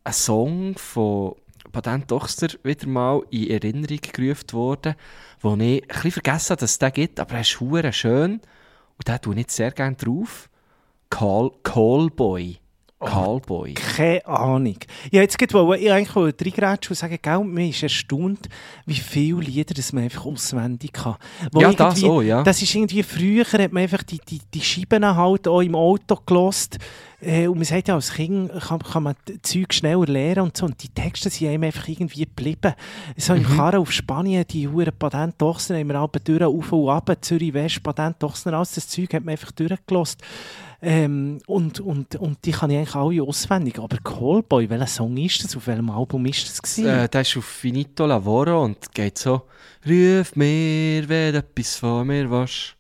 ein Song von Patent Ochsner wieder mal in Erinnerung gerufen worden, wo ich ein bisschen vergessen habe, dass es den gibt, aber er ist schön. Und den tue ich jetzt sehr gerne drauf. Call, Callboy. Callboy. Keine Ahnung. Ich jetzt gerade wollte, ich eigentlich reingrätschen und sagen, gell, mir ist erstaunt, wie viele Lieder das man einfach auswendig kann. Wo Ja, das auch, ja. Das ist irgendwie, früher hat man einfach die, die, die Scheiben halt auch im Auto gelost. Äh, und man sagt ja, als Kind kann, kann man Zeug schneller lernen und so. Und die Texte sind einem einfach irgendwie geblieben. So im Mhm. Karren auf Spanien, die Huren Patent Ochsner, haben wir alle durch, auf und ab, Zürich West, Patent Ochsner, alles das Zeug hat man einfach durchgelost. Ähm, und, und, und die kann ich eigentlich alle auswendig. Aber Callboy, welcher Song ist das? Auf welchem Album ist das? Gewesen? Äh, der ist auf Finito Lavoro und geht so: Ruf mir, wenn du etwas von mir willst.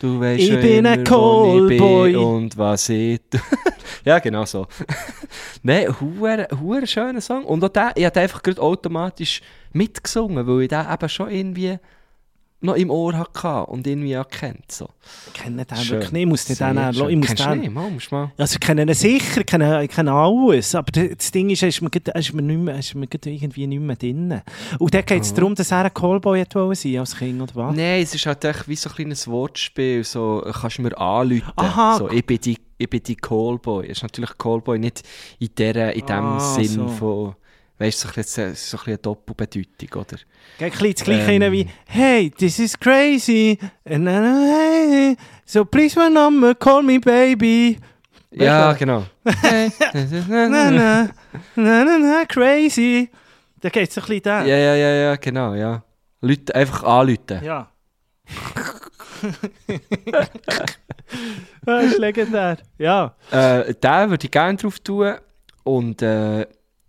Du weißt Ich ja bin immer, ein Callboy. und was ich [LAUGHS] Ja, genau so. [LAUGHS] Nein, hure schöner Song. Und auch der, ich habe einfach gerade automatisch mitgesungen, weil ich den eben schon irgendwie noch im Ohr hatte und irgendwie auch kennt. So. ich kenne den Schön. wirklich nicht. Ich muss den dann, schön. ich muss den, nicht? Mal, musst mal. Also ich kenne ihn sicher, ich kenne, ich kenne alles, aber das Ding ist, ist er ist mir, nicht mehr, ist mir grad irgendwie nicht mehr drin. Und dann geht es Aha. darum, dass er ein Callboy wollen sein als Kind, oder was? Nein, es ist halt echt wie so ein kleines Wortspiel. So, kannst du mir anrufen. Aha. So, ich, bin die, ich bin die Callboy. Es ist natürlich Callboy nicht in, der, in dem Ah, Sinn so. von. Weißt du, so, ein bisschen- so ein bisschen eine Doppelbedeutung, oder? Geht ein bisschen das Gleiche Ähm. wie «Hey, this is crazy, and then, hey, so please my number, call me baby». Ja, du? genau. [LAUGHS] Na, na, na, na, na, crazy. Da geht es ein bisschen da. ja, ja, ja, ja, genau, ja. Leute, einfach anrufen. Ja. [LAUGHS] das ist legendär. Ja. Äh, den würde ich gerne drauf tun. Und äh,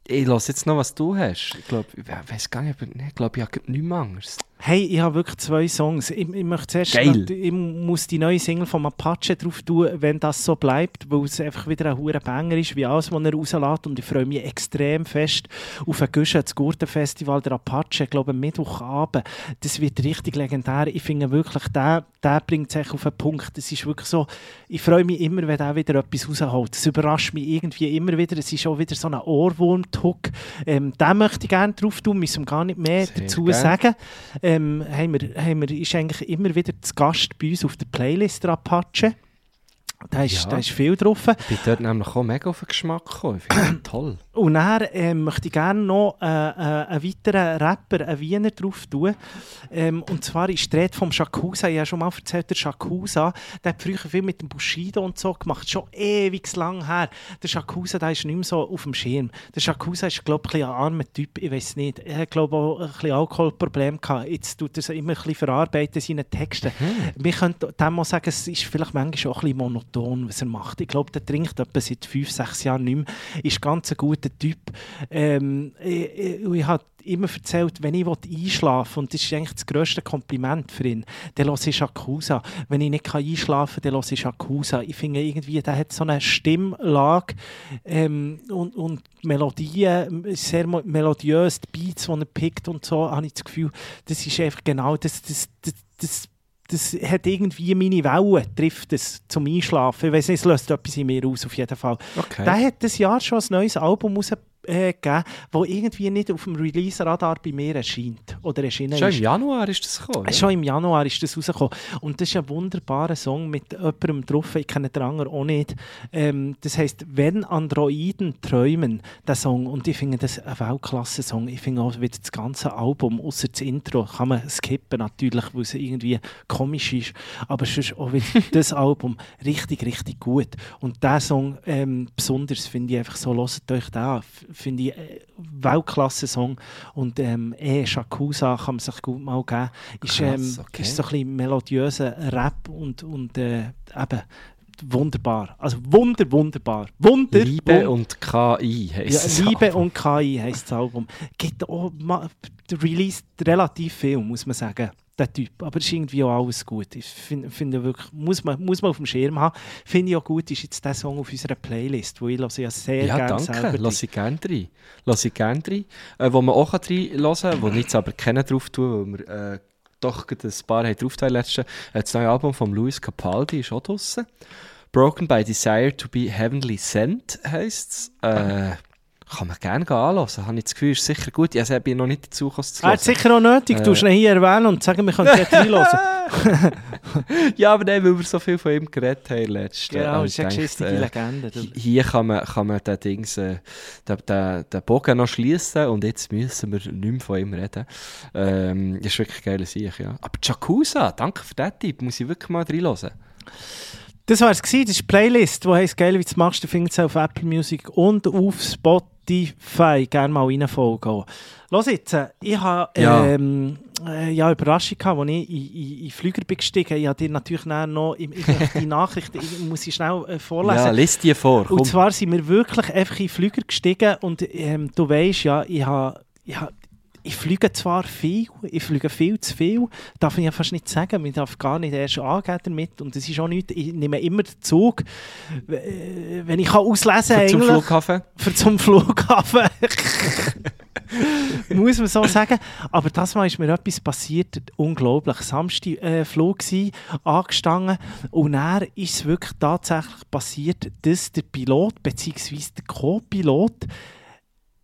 ich lasse jetzt noch, was du hast. Ich glaube, ich weiß gar nicht, aber ich glaube, ich habe nichts anderes. Hey, ich habe wirklich zwei Songs. Ich, ich möchte zuerst Geil. noch- ich muss die neue Single von Apache drauf tun, wenn das so bleibt, weil es einfach wieder ein hoher Banger ist, wie alles, was er rauslässt. Und ich freue mich extrem fest auf ein Guschen, das Gurtenfestival der Apache, ich glaube Mittwochabend. Das wird richtig legendär. Ich finde wirklich, der, der bringt sich auf den Punkt. Das ist wirklich so, ich freue mich immer, wenn er wieder etwas rausholt. Das überrascht mich irgendwie immer wieder. Es ist auch wieder so ein Ohrwurm-Tuck. Ähm, den möchte ich gerne drauf tun, müssen wir gar nicht mehr Sehr dazu gern. sagen ähm, haben wir, haben wir, ist eigentlich immer wieder zu Gast bei uns auf der Playlist der Apache. Da ist, Ja. da ist viel drauf. Ich bin dort nämlich auch mega auf den Geschmack gekommen. Ich finde toll. [CLEARS THROAT] Und dann ähm, möchte ich gerne noch äh, äh, einen weiteren Rapper, einen Wiener, drauf tun. Ähm, und zwar ist die Rede vom Shakusa. Ich habe schon mal erzählt, der Shakusa, der hat früher viel mit dem Bushido und so gemacht. Schon ewig lang her. Der Shakusa, der ist nicht mehr so auf dem Schirm. Der Shakusa ist, glaube ich, ein, armer Typ. Ich weiß nicht. Er hat, glaube ich, auch ein bisschen Alkoholproblem gehabt. Jetzt tut er es immer ein bisschen verarbeiten, seine Texte. Wir können dem mal sagen, es ist vielleicht manchmal auch ein bisschen monoton, was er macht. Ich glaube, der trinkt etwa seit fünf, sechs Jahren nicht mehr. Ist ganz ein guter Typ. Ähm, ich ich, ich habe immer erzählt, wenn ich einschlafen will, und das ist eigentlich das grösste Kompliment für ihn, dann höre ich Shakusa. Wenn ich nicht einschlafen kann, dann höre ich Shakusa. Ich finde irgendwie, der hat so eine Stimmlage ähm, und, und Melodien, sehr melodiös, die Beats, die er pickt und so, habe ich das Gefühl, das ist einfach genau das, das, das, das das hat irgendwie meine Wellen, trifft es zum Einschlafen. Ich weiß nicht, es löst etwas in mir aus, auf jeden Fall. Okay. Der hat das Jahr schon ein neues Album rausgegeben, äh, gegeben, das irgendwie nicht auf dem Release-Radar bei mir erscheint. Oder erschienen Schon ist. im Januar ist das gekommen. Äh, Schon im Januar ist das rausgekommen. Und das ist ein wunderbarer Song mit jemandem drauf. Ich kenne den anderen auch nicht. Ähm, das heisst, «Wenn Androiden träumen», der Song. Und ich finde das ein Weltklasse-Song. Ich finde auch wieder das ganze Album, außer das Intro, kann man skippen natürlich, weil es irgendwie komisch ist. Aber sonst auch wieder [LAUGHS] das Album richtig, richtig gut. Und der Song ähm, besonders finde ich einfach so, hört euch. F- Finde ich äh, Weltklasse-Song. Und ähm, eh, Shakusa kann man sich gut mal geben. Ist, ähm, Krass, okay. ist so ein bisschen melodiöser Rap und, und äh, eben wunderbar. Also wunder, wunderbar. Wunder, Liebe wun- und KI heisst ja, Liebe und KI heisst das Album. Gibt auch released relativ viel, muss man sagen. Der Typ. Aber es ist irgendwie auch alles gut. Ich finde finde wirklich, muss man, muss man auf dem Schirm haben. Finde ich auch gut, ist jetzt der Song auf unserer Playlist, wo ich höre ja sehr Ja, gerne selber. danke. Lass ich gerne rein. Lass ich gerne rein. Äh, wo man auch rein hören kann, wo ich jetzt aber keinen drauf tue, weil wir äh, doch ein paar haben drauf tun letzte. Äh, das neue Album von Luis Capaldi ist auch draussen. Broken by Desire to be Heavenly Sent heisst es. Äh, kann man gerne anhören. Habe ich das Gefühl, ist sicher gut. Ich bin noch nicht dazu gekommen, es zu Er hat hören. sicher auch nötig. Äh. Du ihn hier erwähnen und sagen, wir können dort reinhören. [LAUGHS] Ja, aber nein, weil wir so viel von ihm geredet haben letztes Genau, habe das ist eine geschissene äh, Legende. Hi- Hier kann man, kann man den, Dings, äh, den, den, den Bogen noch schließen und jetzt müssen wir nicht mehr von ihm reden. Ähm, das ist wirklich eine geile Sache, ja. Aber Jacuza, danke für diesen Tipp, muss ich wirklich mal reinhören. Das war es. Das ist die Playlist, die heisst «Geil, wie du es machst». Du findest es auf Apple Music und auf Spotify. Gerne mal reinfolgen. Los jetzt, äh, ich habe Ja. ähm, äh, ja, Überraschung gehabt, als ich in, in, in Flüger bin gestiegen. Ich habe dir natürlich noch ich, die Nachricht, ich muss sie schnell äh, vorlesen. Ja, lies die vor, komm. Und zwar sind wir wirklich einfach in Flüger gestiegen und ähm, du weißt ja, ich habe... Ich, ha, ich fliege zwar viel, ich fliege viel zu viel, darf ich ja fast nicht sagen, man darf gar nicht erst angeben damit und es ist auch nichts, ich nehme immer den Zug, äh, wenn ich kann auslesen Für zum Flughafen. für zum Flughafen. [LAUGHS] Muss man so sagen. Aber das Mal ist mir etwas passiert, unglaublich. Samstag äh, Flug gsi, angestanden und dann ist es wirklich tatsächlich passiert, dass der Pilot bzw. der Co-Pilot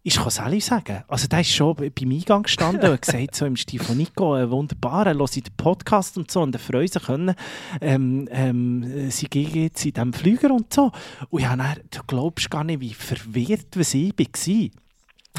ich kann es ehrlich sagen. Also, der ist schon beim Eingang gestanden und gesagt, so im Stil von Nico, äh, wunderbar, er hört den Podcast und so und er freut sich können, ähm, ähm, sie gehen jetzt in diesem Flüger und so. Und ja, dann, du glaubst gar nicht, wie verwirrt ich war.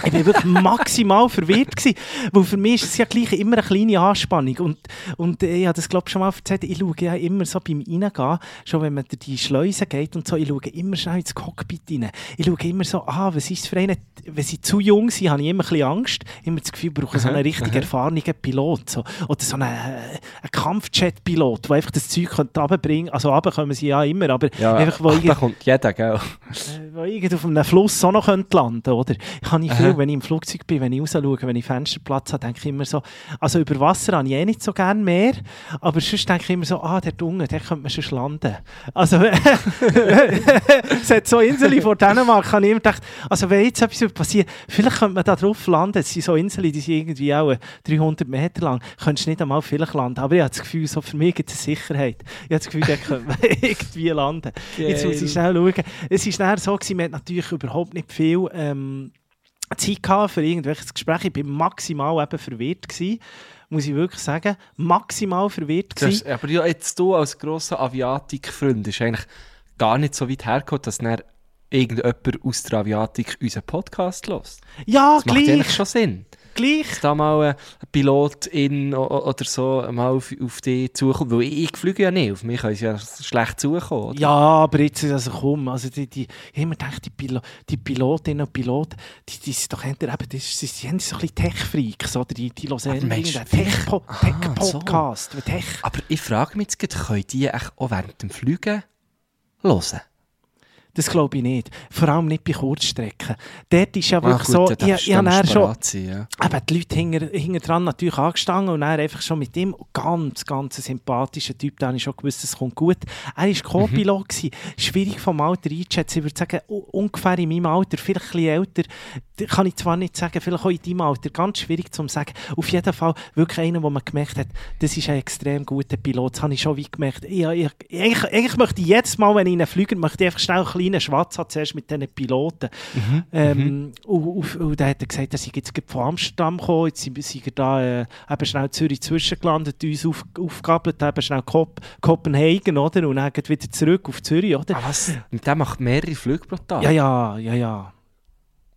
Ich war wirklich maximal verwirrt. Gewesen, weil für mich ist es ja gleich immer eine kleine Anspannung. Und, und äh, ich habe das, glaube ich, schon mal erzählt. Ich schaue ja immer so beim Reingehen, schon wenn man durch die Schleuse geht und so, ich schaue immer schnell ins Cockpit rein. Ich schaue immer so, ah, was ist für einen, wenn sie zu jung sind, habe ich immer ein bisschen Angst. Immer das Gefühl, ich brauche so einen richtig erfahrenen Pilot. So. Oder so einen, äh, einen Kampfjet-Pilot, der einfach das Zeug runterbringen Also runterkommen sie ja immer, aber Ja, einfach, wo ach, irgend- da kommt jeder, gell? äh, wo irgend auf einem Fluss auch noch könnte landen oder? Ich habe viel, wenn ich im Flugzeug bin, wenn ich raus schaue, wenn ich Fensterplatz habe, denke ich immer so, also über Wasser habe ich eh nicht so gerne mehr, aber sonst denke ich immer so, ah, der Dunge, der könnte man schon landen. Also, [LAUGHS] es hat so Inseln vor Dänemark, habe ich immer gedacht, also wenn jetzt etwas passiert, vielleicht könnte man da drauf landen, es sind so Inseln, die sind irgendwie auch äh, 300 Meter lang, könntest du nicht einmal vielleicht landen, aber ich habe das Gefühl, so für mich gibt es eine Sicherheit. Ich habe das Gefühl, da könnte man [LAUGHS] irgendwie landen. Jetzt muss ich schnell schauen. Es war dann so, gewesen, man hat natürlich überhaupt nicht viel ähm, Zeit gehabt für irgendwelches Gespräch. Ich war maximal eben verwirrt. Gewesen, muss ich wirklich sagen. Maximal verwirrt. Das, Gewesen. aber ja, jetzt du als grosser Aviatik-Freund ist eigentlich gar nicht so weit hergekommen, dass dann irgendjemand aus der Aviatik unseren Podcast hört. Ja, Das macht gleich. eigentlich schon Sinn. Gleich. Da mal ein Pilotin o- o- oder so mal auf, auf dich zukommt. Weil ich, ich fliege ja nicht, auf mich können sie ja schlecht zukommen. Oder? Ja, aber jetzt, also komm, also die, die, ich immer gedacht, die, Pilo, die Pilotinnen und Piloten, die, die sind doch entweder eben, die, sie, sie haben so ein bisschen Tech-Freaks, oder? Die, die hören meinst du, irgendeinen Tech-Po- Ah, Tech-Podcast. Tech Aber ich frage mich jetzt, können die auch während dem Fliegen hören? Das glaube ich nicht. Vor allem nicht bei Kurzstrecken. Dort ist ja wirklich Ah, so, ich, ich habe schon... ja. eben die Leute hinter, hinter dran natürlich angestanden und er einfach schon mit ihm ganz, ganz ein sympathischer Typ, da habe ich schon gewusst, es kommt gut. Er war Co-Pilot, gewesen. schwierig vom Alter einzuschätzen. Ich würde sagen, ungefähr in meinem Alter, vielleicht ein bisschen älter, kann ich zwar nicht sagen, vielleicht auch in deinem Alter, ganz schwierig zu sagen. Auf jeden Fall wirklich einer, wo man gemerkt hat, das ist ein extrem guter Pilot. Das habe ich schon wie gemerkt. Ich, ich, eigentlich, eigentlich möchte ich jedes Mal, wenn ich einen Flüger möchte ich einfach schnell einen kleinen Schwatz haben, zuerst mit diesen Piloten. Ähm, und, und, und dann hat er gesagt, er sei jetzt von Amsterdam gekommen, jetzt sind wir da äh, eben schnell Zürich zwischengelandet, uns auf, aufgabelt, eben schnell Kop Kopenhagen, oder? Und dann wieder zurück auf Zürich, oder? Ah, was? Und der macht mehrere Flüge pro Tag? Ja, ja, ja, ja.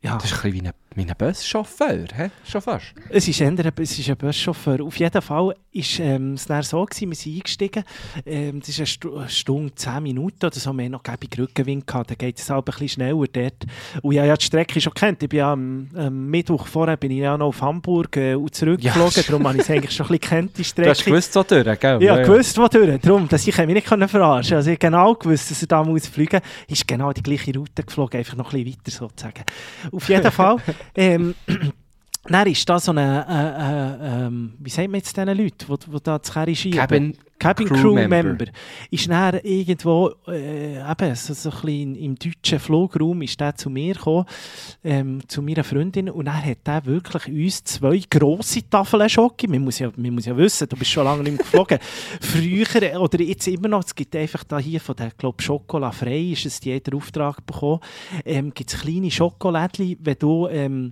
Ja. Das ist ein bisschen wie ein, wie ein Buschauffeur, hä? Fast. Es ist, eher, ein- es ist ein Buschauffeur. Auf jeden Fall war ähm, es dann so, gewesen, wir sind eingestiegen. Ähm, das ist eine, eine Stunde, zehn Minuten oder so. Wir haben noch gäbig Rückenwind gehabt. Dann geht es halt ein bisschen schneller dort. Und ich habe ja die Strecke schon kennt. Ich bin ja am, am Mittwoch vorher bin ich ja noch auf Hamburg äh, und zurückgeflogen. Ja, Darum habe ich es eigentlich schon ein bisschen kennt, die Du Strecke. hast gewusst, so durch, gell? Ja, gewusst, wo durch. Darum, dass ich mich nicht verarschen Also ich habe genau gewusst, dass er da muss fliegen muss. Ist genau die gleiche Route geflogen, einfach noch ein bisschen weiter sozusagen. Auf jeden [LAUGHS] Fall. Ähm, [CLEARS THROAT] dann ist da so eine, äh, äh, ähm, wie sagt man jetzt diesen Leuten, die, die da das Kerry schieben? Cabin, Crew Crew, Member. Member. Ist dann irgendwo, äh, eben, so, so ein bisschen im deutschen Flugraum ist der zu mir gekommen, ähm, zu meiner Freundin, und dann hat der wirklich uns zwei grosse Tafeln Schoki, man muss ja, man muss ja wissen, du bist schon lange nicht mehr geflogen, [LAUGHS] früher, oder jetzt immer noch, es gibt einfach da hier von der, glaube Schokolade frei, ist es jeder Auftrag bekommen, ähm, gibt es kleine Schokolädchen, wenn du, ähm,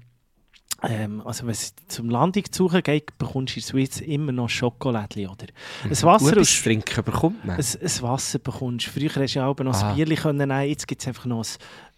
ähm, also wenn es zum Landung suchen geht, bekommst du in der Schweiz immer noch Schokolädchen, oder? Ein Wasser Gut, aus etwas trinken bekommt man. ein, ein Wasser bekommst. Früher hast du ja auch noch Ah. ein Bierchen können nehmen, jetzt gibt es einfach noch ein,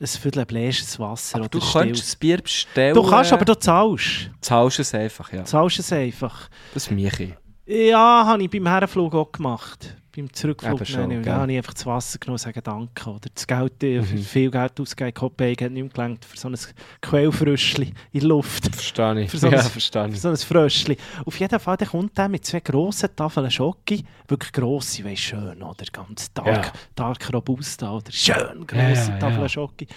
ein Viertel bläsches Wasser. aber du könntest das Bier bestellen. Du kannst, aber du zahlst. zahlst es einfach, ja. Du zahlst es einfach. Das ist mich. Ja, habe ich beim Herrenflug auch gemacht. Beim Zurückflug schon, da habe ich einfach das Wasser genommen und sagen Danke. Oder das Geld, Mhm. viel Geld ausgegeben. Kopenhagen hat nicht mehr gelangt für so ein Quellfröschli in der Luft. Verstehe ich. [LAUGHS] Für so ein- ja, verstehe Für ich. so ein Fröschli. Auf jeden Fall der kommt der mit zwei grossen Tafeln Schoki. Wirklich grosse, weißt schön, oder? Ganz dark, Ja. dark robusta, oder? Schön grosse Ja, Tafeln ja. Schoki.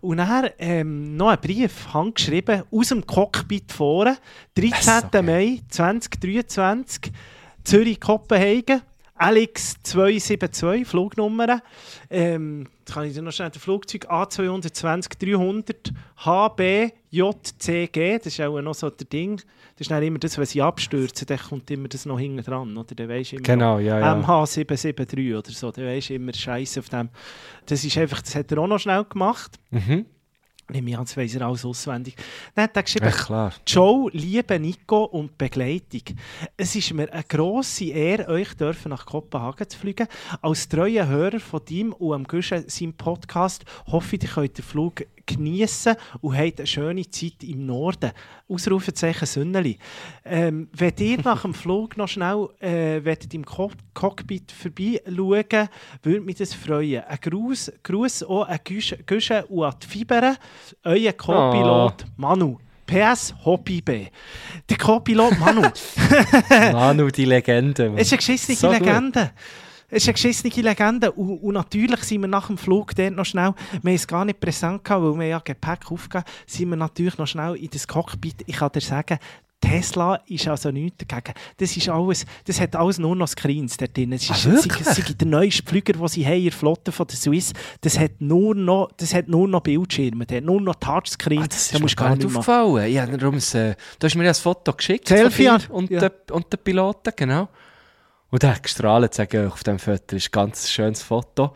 Und dann ähm, noch ein Brief, handgeschrieben, aus dem Cockpit vorne, 13. Das ist okay. Mai 2023, Zürich-Kopenhagen. Alex 272, Flugnummer. Ähm, jetzt kann ich dir noch schnell den Flugzeug A220 300 HBJCG, das ist auch noch so der Ding. Das ist dann immer das, wenn sie abstürzen, dann kommt immer das noch hinten dran. Oder? Dann weisst du immer Genau, ja, ja. MH773 oder so, dann weisst du immer Scheiße auf dem. Das ist einfach, das hat er auch noch schnell gemacht. Mhm. Nehme ich an, das weiss er alles auswendig. Dann hat er geschrieben, Ja, klar. Joe, liebe Nico und Begleitung. Es ist mir eine grosse Ehre, euch dürfen nach Kopenhagen zu fliegen. Als treuer Hörer von ihm und am Guschen seinem Podcast hoffe ich, ihr könnt den Flug genießen und habt eine schöne Zeit im Norden. Ausrufezeichen Sünneli. Ähm, wenn ihr nach dem [LAUGHS] Flug noch schnell äh, im Co Cockpit vorbeischauen, würde mich das freuen. Ein Gruß, Gruß auch an Güsche und an die Fibere. Euer Co-Pilot Oh. Manu. PS Hobby B. Der Co-Pilot Manu. [LAUGHS] Manu, die Legende. Es ist eine geschissene So gut. Es ist eine geschissene Legende. Und, und natürlich sind wir nach dem Flug dort noch schnell, wir haben es gar nicht präsent gehabt, weil wir ja Gepäck aufgegeben sind wir natürlich noch schnell in das Cockpit. Ich kann dir sagen, Tesla ist also nichts dagegen. Das ist alles, das hat alles nur noch Screens dort drin. Es ist, Ah, wirklich? es ist der neueste Flüger, den sie haben der Flotte von der Swiss, das hat nur noch, das hat nur noch Bildschirme, das hat nur noch Touchscreen. Ah, das ist da mir gar nicht aufgefallen. Ja, darum, äh, du hast mir ja ein Foto geschickt. Selfie, und, Ja. den, und den Piloten, genau. Und der hat gestrahlt, sage ich, auf dem Foto. Ist ein ganz schönes Foto.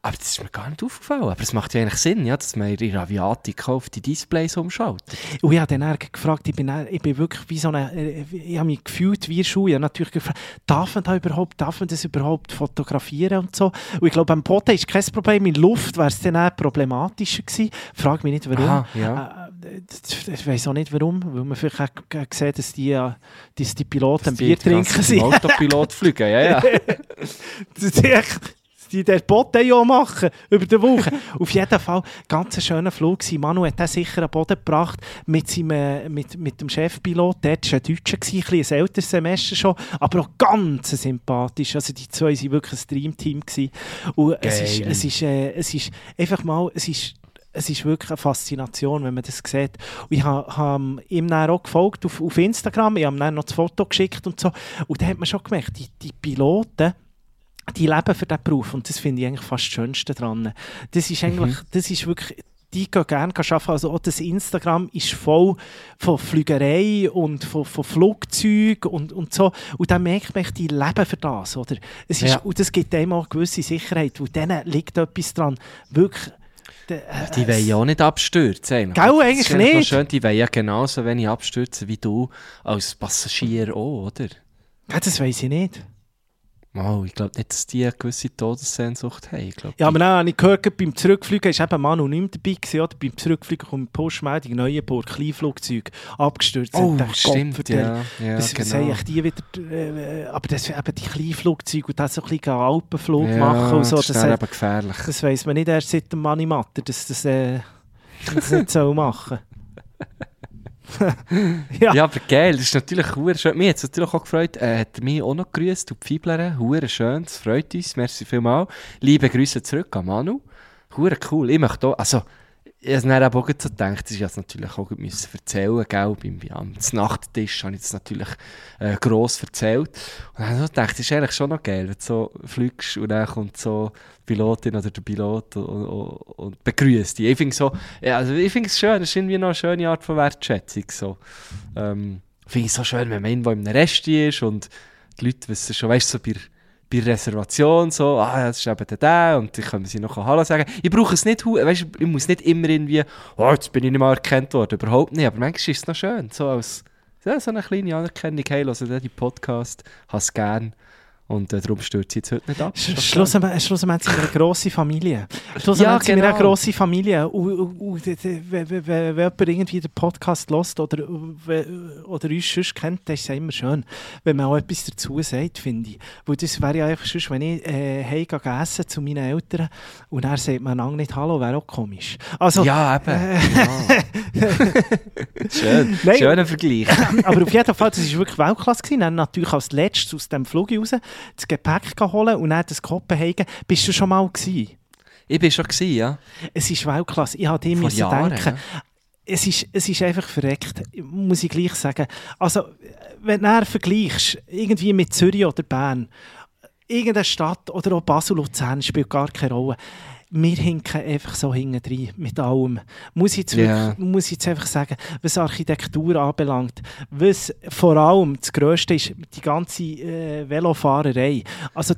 Aber das ist mir gar nicht aufgefallen. Aber es macht ja eigentlich Sinn, ja, dass man in Aviatik auf die Displays umschaut. Und ich habe dann gefragt, ich bin, ich bin wirklich wie so eine, äh, ich habe mich gefühlt wie Schuhe. Ich habe natürlich gefragt, darf man, da überhaupt, darf man das überhaupt fotografieren und so. Und ich glaube, am Boden ist kein Problem, in Luft wäre es dann auch problematischer gewesen. Frag mich nicht, warum. Aha, ja. Äh, Ich weiß auch nicht, warum, weil man vielleicht auch gesehen dass die, dass die Piloten ein Die Bier die trinken sind. Autopilot fliegen, ja, ja. [LAUGHS] Das ist echt- die den Boot ja machen über die Woche. Auf jeden Fall ganz ein schöner Flug. gewesen. Manu hat den sicher an Boden gebracht mit, seinem, äh, mit, mit dem Chefpilot. Der war ein Deutscher, gewesen, ein, ein älteres Semester schon, aber auch ganz sympathisch. Also die zwei waren wirklich ein Dreamteam. gewesen. Und es ist, es, ist, äh, es ist einfach mal... Es ist, es ist wirklich eine Faszination, wenn man das sieht. Und ich habe hab ihm dann auch gefolgt auf, auf Instagram. Ich habe ihm dann noch das Foto geschickt und so. Und da hat man schon gemerkt, die, die Piloten, die leben für diesen Beruf und das finde ich eigentlich fast das Schönste daran. Das ist eigentlich, das ist wirklich, die gehen gerne arbeiten. Also auch das Instagram ist voll von Flügerei und von, von Flugzeugen und, und so. Und dann merkt man, die leben für das. Oder? Es ist, Ja. Und das gibt einem auch eine gewisse Sicherheit. Und denen liegt etwas dran. Wirklich. De- äh, Die wollen ja auch nicht abstürzen. Eigentlich. Gell, Das eigentlich nicht. Schön, die wollen ja genauso wenig abstürzen wie du als Passagier auch, oder? Ja, das weiß ich nicht. Oh, ich glaube nicht, dass die eine gewisse Todessehnsucht haben. Ich glaub, Ja, aber dann habe ich gehört, beim Zurückfliegen ist eben Manu nicht dabei gewesen, oder? Beim Zurückfliegen kommt Postmeldung, Neuenburg, Kleinflugzeug, abgestürzt. Oh, Und stimmt, Gottverdammt, ja. ja was genau. haben die wieder, äh, aber das eben die Kleinflugzeuge und das so ein bisschen Alpenflug ja, machen und so, das das, ist dann eben gefährlich. das weiss man nicht erst seit dem Money Matter, dass das, äh, [LAUGHS] das nicht so machen. [LAUGHS] [LAUGHS] ja. Ja. aber geil, das ist natürlich hure schön. Mir hat es natürlich auch gefreut, äh, hat mich auch noch gegrüßt, du Pfeiblerin, hure schön, das freut uns, merci vielmals. Liebe Grüße zurück an Manu, hure cool, ich möchte auch, also, ich habe dann auch so gedacht, das ist jetzt natürlich auch müssen erzählen, gell, beim, am Nachttisch habe ich das natürlich äh, gross erzählt. Und dann habe ich gedacht, das ist eigentlich schon noch geil, wenn du so fliegst und dann kommt so die Pilotin oder der Pilot und, und, und begrüßt dich. Ich finde so, also ich es schön, es ist irgendwie noch eine schöne Art von Wertschätzung. So. Ähm, finde ich so schön, wenn man irgendwo im Rest ist und die Leute wissen schon, weißt du, so bei Reservation so, ah, das ist eben der, der und dann können sie noch Hallo sagen. Ich brauche es nicht, weißt ich muss nicht immer irgendwie, oh, jetzt bin ich nicht mal erkannt worden, überhaupt nicht, aber manchmal ist es noch schön, so als so eine kleine Anerkennung, hey, hören die Podcast, hast gern und äh, darum stört sie jetzt heute nicht ab. Schlussendlich schlussendlich sind wir eine grosse Familie. Schlussendlich Ja, sind wir eine genau. grosse Familie. Und, wenn, wenn, wenn jemand irgendwie den Podcast hört oder, oder uns sonst kennt, dann ist es immer schön, wenn man auch etwas dazu sagt, finde ich. Weil das wäre ja einfach sonst, wenn ich äh, heimgehe essen zu meinen Eltern und er sagt man lang nicht Hallo, wäre auch komisch. Also, Ja, eben. Ja. [LAUGHS] Schön. Nein. Schöner Vergleich. aber auf jeden Fall, das war wirklich Weltklasse. gewesen. Dann natürlich als letztes aus dem Flug raus das Gepäck holen und dann das Kopenhagen. Bist du schon mal gewesen? Ich war schon, gewesen, ja. Es ist Weltklasse. Ich Vor müssen Jahren, denken. Es ist, es ist einfach verreckt, muss ich gleich sagen. Also, wenn du vergleichst, irgendwie mit Zürich oder Bern, irgendeine Stadt oder auch Basel, Luzern spielt gar keine Rolle. Wir hinken einfach so hinten rein mit allem. Muss ich, jetzt Ja. wirklich, muss ich jetzt einfach sagen, was Architektur anbelangt, was vor allem das Grösste ist, die ganze äh, Velofahrerei. Also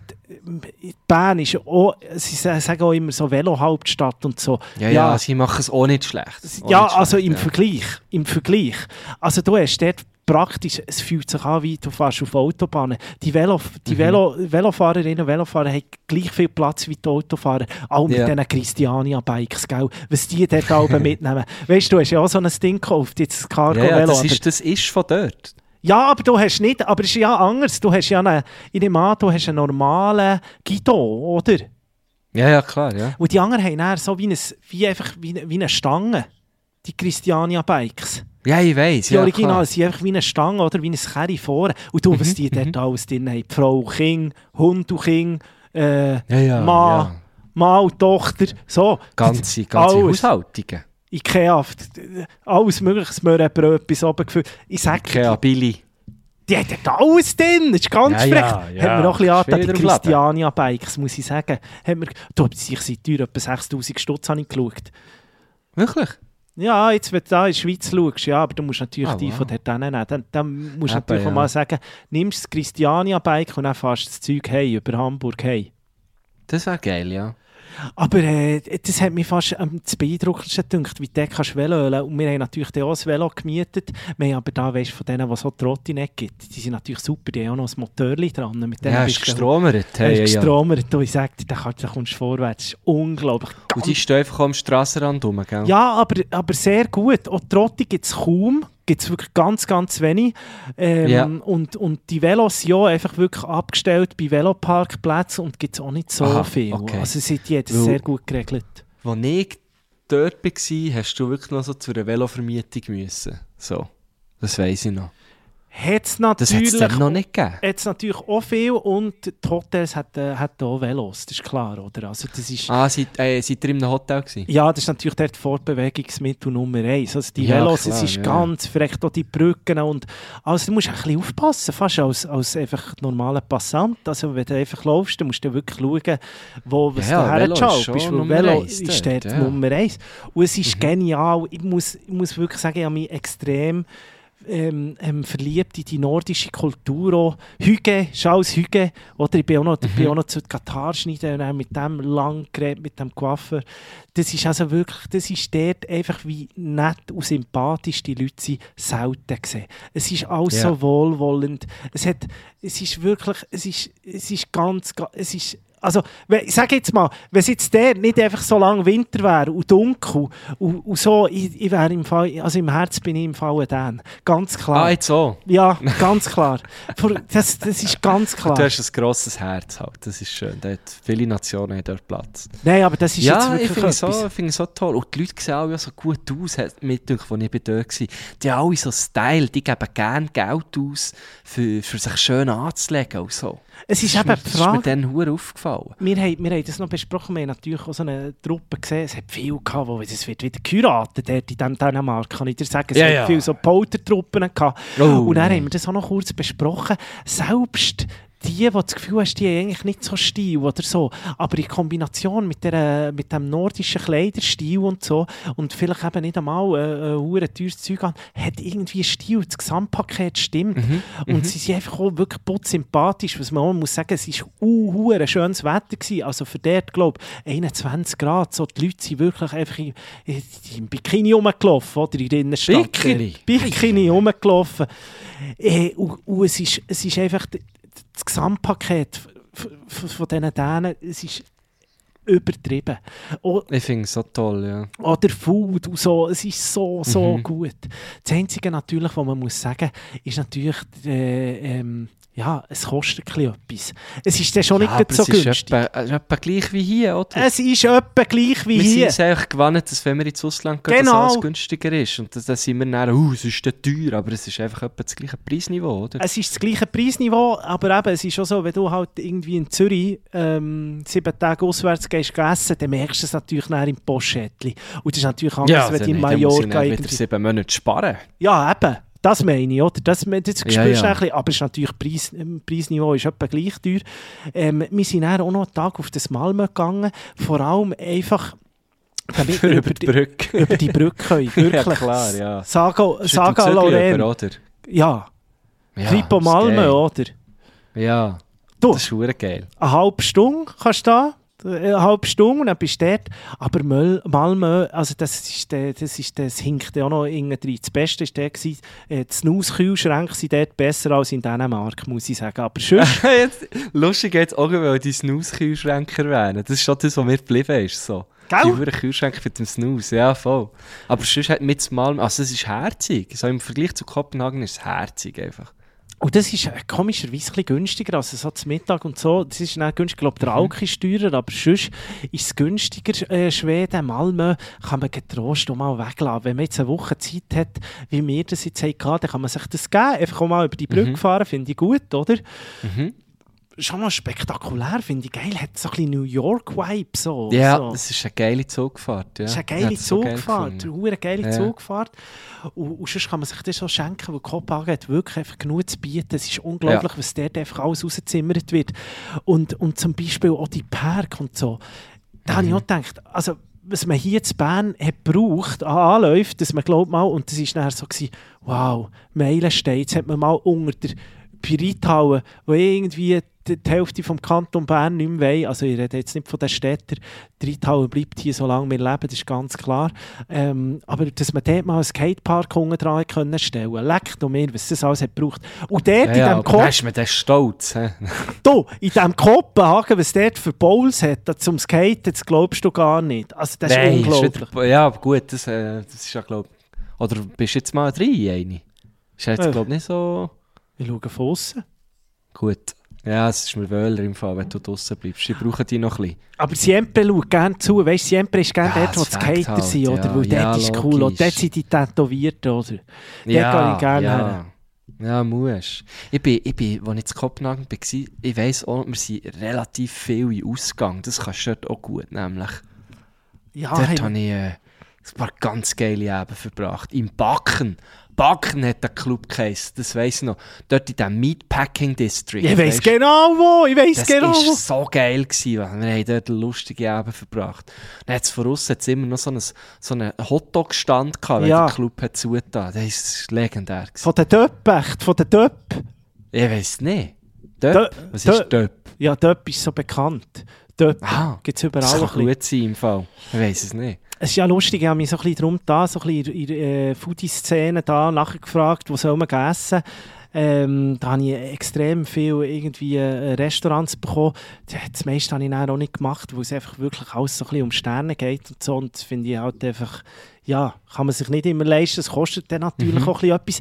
die, Bern ist auch, sie sa- sagen auch immer so Velo-Hauptstadt und so. Ja, ja, sie machen es auch nicht schlecht. Auch Ja, nicht also schlecht, im ja. Vergleich. Im Vergleich. Also du hast dort praktisch, es fühlt sich an, wie du fährst auf Autobahnen. Die, Velo, Mhm. die Velo, Velofahrerinnen und Velofahrer haben gleich viel Platz wie die Autofahrer. Auch mit Ja. diesen Christiania-Bikes? Was die dort oben [LAUGHS] mitnehmen. Weißt du, du hast ja auch so ein Ding gekauft, jetzt Ja, Cargo-Velo. ja, das, ist, das ist von dort. ja, aber du hast nicht, aber es ist ja anders. Du hast ja einen, ich nehme an, du hast einen normalen Guido, oder? Ja, ja, klar, ja. Und die anderen haben dann so wie, ein, wie, einfach wie, eine- wie eine Stange, die Christiania-Bikes. Ja, ich weiss, Die ja, Original sind einfach wie eine Stange oder wie ein Kerry vorne. Und du, was die dort alles drin haben. Frau, Kind, Hund und Kind, äh, Ja, ja, Mann, ja. Mann und Tochter. So. Ganze, ganze Alles. Haushaltungen. Ikea, alles mögliche, Möhrenbrot bis oben gefüllt. Ich sage Ikea, Billy. Die hat dort alles drin, das ist ganz Ja, frech. ja, ja. Hat mir auch ein bisschen die. Christiania-Bikes, muss ich sagen. Hat mir, du, ich sind teuer, etwa 6000 Stutz habe ich geschaut. Wirklich? Ja, jetzt, wenn du da in die Schweiz schaust, ja, aber du musst natürlich Ah, die wow. von dort nehmen. Dann, dann musst du Eben, natürlich ja. mal sagen, nimmst das Christiania-Bike und dann fährst du das Zeug hey, über Hamburg hey. Das wäre geil, ja. Aber äh, das hat mich fast am das beeindruckendsten gedacht, wie du kannst Velo ölen. Und wir haben natürlich auch ein Velo gemietet. Wir haben aber da, weißt du, von denen, die so Trottinett gibt, die sind natürlich super, die haben auch noch ein Motorli dran. Mit denen Ja, bist gestromert. Er Hey, ja, ja. gestromert. Und ich sage dir, da kannst- da kommst du vorwärts. Das ist unglaublich. Und die stehen einfach am Strassenrand rum, gell? Ja, aber, aber sehr gut. Auch Trotti gibt es kaum. Gibt es wirklich ganz, ganz wenig. Ähm, Ja. und, und die Velos ja einfach wirklich abgestellt bei Veloparkplätzen und gibt es auch nicht so Aha, viel. okay. Also sind die jetzt sehr gut geregelt. Als ich dort war, hast du wirklich noch so zu einer Velovermietung müssen. So. Das weiss ich noch. Hat es natürlich, noch nicht gegeben. hat's natürlich auch viel und die Hotels haben äh, hat auch Velos, das ist klar, oder? Also das ist, Ah, seid, äh, seid ihr in einem Hotel gewesen? Ja, das ist natürlich dort Fortbewegungsmittel Nummer eins. Also die Ja, Velos, klar, es ist ja. ganz frech, auch die Brücken und also du musst ein bisschen aufpassen, fast als, als einfach normaler Passant. Also wenn du einfach läufst, dann musst du wirklich schauen, wo was Ja, du Velo ist hergeschaut Nummer Velo eins ist dort, dort ja. Mhm. Nummer eins. Und es ist genial. Ich muss, ich muss wirklich sagen, ich habe mich extrem ähm, ähm, verliebt in die nordische Kultur. Auch. Hüge, Charles Hüge. Oder ich bin auch noch, Mhm. bin auch noch zu Katar schneiden und mit dem lang geredet, mit dem Coiffeur. Das ist also wirklich, das ist dort einfach wie nett und sympathisch die Leute sind, selten gesehen. Es ist alles Ja. so wohlwollend. Es hat, es ist wirklich, es ist, es ist ganz, ga- es ist, also, ich sage jetzt mal, wenn es jetzt der nicht einfach so lang Winter wäre und dunkel und, und so, ich, ich wäre im Fall, also im Herz bin ich im Fall dann. Ganz klar. Ah, jetzt so. ja, ganz klar. Das, das ist ganz [LAUGHS] klar. Du hast ein grosses Herz halt. Das ist schön. Dort, viele Nationen haben dort Platz. Nein, aber das ist jetzt Ja, ich wirklich finde es etwas. so, ich finde es so toll. Und die Leute sehen ja so gut aus, mit als ich dort war. Die haben alle so Style, die geben gerne Geld aus, für, für sich schön anzulegen und so. Es ist Das eben die Das ist mir Frage. dann hure aufgefallen. Wir haben, wir haben das noch besprochen, wir haben natürlich auch so eine Truppe gesehen, es hat viel gehabt, wo es wird wieder geheiratet dort in diesem Dänemark, kann ich dir sagen. Es Ja, hat ja. viele so Poltertruppen gehabt. Oh, und dann haben wir das auch noch kurz besprochen. Selbst die, die das Gefühl hast, die haben eigentlich nicht so Stil oder so, aber in Kombination mit, der, mit dem nordischen Kleiderstil und so und vielleicht eben nicht einmal äh, ein hure teures Zeug an, hat irgendwie Stil, das Gesamtpaket stimmt. Mhm, Und sie sind einfach auch wirklich putzsympathisch, was man auch muss sagen, es war uh, ein schönes Wetter. Gewesen. Also für dort, glaube ich, 21 Grad. So, die Leute sind wirklich einfach in, in, im Bikini rumgelaufen, oder in der Innenstadt. Bikini? Äh, Bikini rumgelaufen. Äh, und, und es, ist, es ist einfach das Gesamtpaket von diesen Dänen, es ist übertrieben. O- Ich finde es so toll, ja. oder Food und so, es ist so, so Mhm. gut. Das Einzige natürlich, was man muss sagen, ist natürlich, äh, ähm, ja, es kostet ein etwas. Es ist dann schon ja nicht so es ist günstig. etwa, es ist etwa gleich wie hier, oder? Es ist etwa gleich wie wir hier. sind uns eigentlich gewohnt, dass wenn wir ins Ausland gehen, Genau. dass alles günstiger ist. Und dann sind wir dann, uh, es ist dann teuer, aber es ist einfach etwa das gleiche Preisniveau, oder? Es ist das gleiche Preisniveau, aber eben, es ist schon so, wenn du halt irgendwie in Zürich ähm, sieben Tage auswärts gehst essen, dann merkst du es natürlich nachher im Postschädli. Und das ist natürlich anders, wenn du in dann muss ich Mallorca wieder sieben Monate sparen. Ja, eben. Das meine ich, oder? Das, das spürst Ja, du ja. ein bisschen, aber es ist natürlich Preis, Preisniveau ist etwa gleich teuer. Ähm, wir sind dann auch noch einen Tag auf das Malmö gegangen, vor allem einfach damit [LAUGHS] wir über die Brücke. [LAUGHS] über die Brücke können. [LAUGHS] Wirklich. Ja, klar, ja. Saga, Saga über, oder? Ja, Ja, Kripo das Malmö, oder? Ja, Du, das ist geil. eine halbe Stunde kannst du da. Eine halbe Stunde und dann bist du dort. Aber Malmö, also das ist, der, das ist, das hinkt ja auch noch irgendwie Das Beste war der, gewesen, äh, die Snooze-Kühlschränke sind dort besser als in Dänemark, muss ich sagen. Aber [LAUGHS] jetzt, lustig jetzt auch, weil die Snooze-Kühlschränke erwähnen. Das ist schon das, was mir geblieben ist. So. Gell? Die Uhren Kühlschränke für den Snooze, ja voll. Aber sonst hat mit Malmö, also es ist herzig. So im Vergleich zu Kopenhagen ist es herzig einfach. Und das ist äh, komischerweise ein bisschen günstiger, also so zum Mittag und so. Das ist nicht günstig, ich glaube, der Alk ist teurer, aber sonst ist es günstiger, äh, Schweden, Malmö, kann man getrost auch mal weglassen. Wenn man jetzt eine Woche Zeit hat, wie wir das jetzt hatten, dann kann man sich das geben, einfach auch mal über die Brücke fahren, finde ich gut, oder? Mhm. Schon mal spektakulär, finde ich geil, hat so ein bisschen New York-Vibe, so. Ja, so. das ist eine geile Zugfahrt. Ja. Das ist eine geile es so geil Zugfahrt, eine geile Ja. Zugfahrt. Und, und sonst kann man sich das so schenken, weil Kopenhagen hat wirklich einfach genug zu bieten. Es ist unglaublich, was dort einfach alles rausgezimmert wird. Und, und zum Beispiel auch die Park und so. Da Mhm. habe ich auch gedacht, also was man hier in Bern hat gebraucht an Anläufen, dass man glaubt mal, und das war nachher so, gewesen, wow, Meilenstein, jetzt hat man mal unter der Pirithalle, wo irgendwie die, die Hälfte vom Kanton Bern nicht mehr will, also ich rede jetzt nicht von den Städtern, die Reithalle bleibt hier, solange wir leben, das ist ganz klar, ähm, aber dass man dort mal einen Skatepark unten dran können stellen, leckt noch mehr, was das alles hat gebraucht. Und dort Ja, in ja, dem aber Kopf, ist man dann stolz. [LAUGHS] Du, in diesem Kopenhagen, was dort für Bowls hat, zum Skaten, das glaubst du gar nicht. Also das ist Nein, unglaublich. wieder- ja, aber gut, das, äh, das ist ja, glaube Oder bist du jetzt mal drin, eine? Ist jetzt, Äh. glaube ich, nicht so Ich schaue von aussen. gut. Ja, es ist mir wöhler im Fall, wenn du draußen bleibst. Ich brauche die noch ein bisschen. Aber Siempre schaut gerne zu. Weißt du, Siempre ist gerne Ja, dort, wo die Skater halt, sind, oder? ja. Weil dort Ja, ist cool. Und dort sind die tätowiert, oder? gehe ich gerne ja. her. Ja, musst. Ich bin, ich bin, als ich in Kopenhagen war, ich weiss auch, wir sind relativ viel in Ausgang. Das kannst du dort auch gut, nämlich. Ja, Dort hey, habe ich äh, ein paar ganz geile Abende verbracht. Im Backen. Backen hat der Club geheißen, das weiss ich noch. Dort in diesem Meatpacking District. ich weiss weisst? genau wo. Ich weiss Das genau war wo. so geil. Gewesen, weil wir haben dort lustige Abend verbracht. Dann hat es von außen hat's immer noch so einen, so einen Hotdog-Stand gehabt, wenn Ja. der Club hat zugetan. Das ist legendär. Gewesen. Von den Döpp, echt. Von den Döpp. Ich weiss nicht. Döp? Dö- Was ist Döp? Ja, Döpp ist so bekannt. Döpp Ah, gibt es das überall. kann ein bisschen. gut sein im Fall. Ich weiss es nicht. Es ist ja lustig, ich habe mich so ein bisschen darum da, so ein bisschen in der äh, Foodie-Szene da nachher gefragt, wo soll man essen. Ähm, da habe ich extrem viel irgendwie äh, Restaurants bekommen. Das meiste habe ich dann auch nicht gemacht, weil es einfach wirklich alles so ein bisschen um Sterne geht und so. Und das finde ich halt einfach, ja, kann man sich nicht immer leisten. Es kostet dann natürlich Mhm. auch ein bisschen etwas.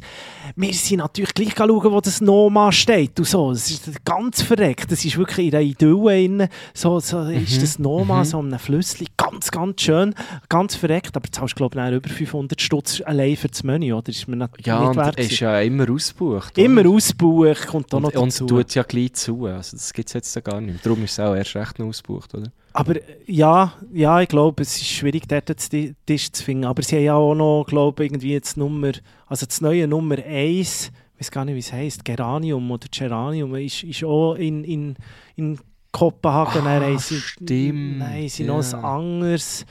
Wir sind natürlich gleich schauen, wo das Noma steht und so. Das ist ganz verreckt. Das ist wirklich in der Idylle innen. So, so ist Mhm. das Noma, so einem Flüssli. Ganz, ganz schön. Ganz verreckt. Aber du zahlst, glaube ich, über 500 Stutz allein für das Menü, oder? Ist mir nicht, Ja, nicht wert ist ja immer ausgebucht. Immer oder? ausbucht, kommt da noch Und, und dazu. tut ja gleich zu. Also das gibt es jetzt ja gar nicht. Darum ist es auch erst recht noch ausgebucht, oder? Aber äh, ja, ja, ich glaube, es ist schwierig, dort den Tisch zu finden. Aber sie haben ja auch noch, glaube ich, irgendwie jetzt Nummer, also das neue Nummer 1, ich weiß gar nicht, wie es heisst, Geranium oder Geranium, ist, ist auch in, in, in Kopenhagen. Ah, stimmt, Nein, sie noch ja. ein anderes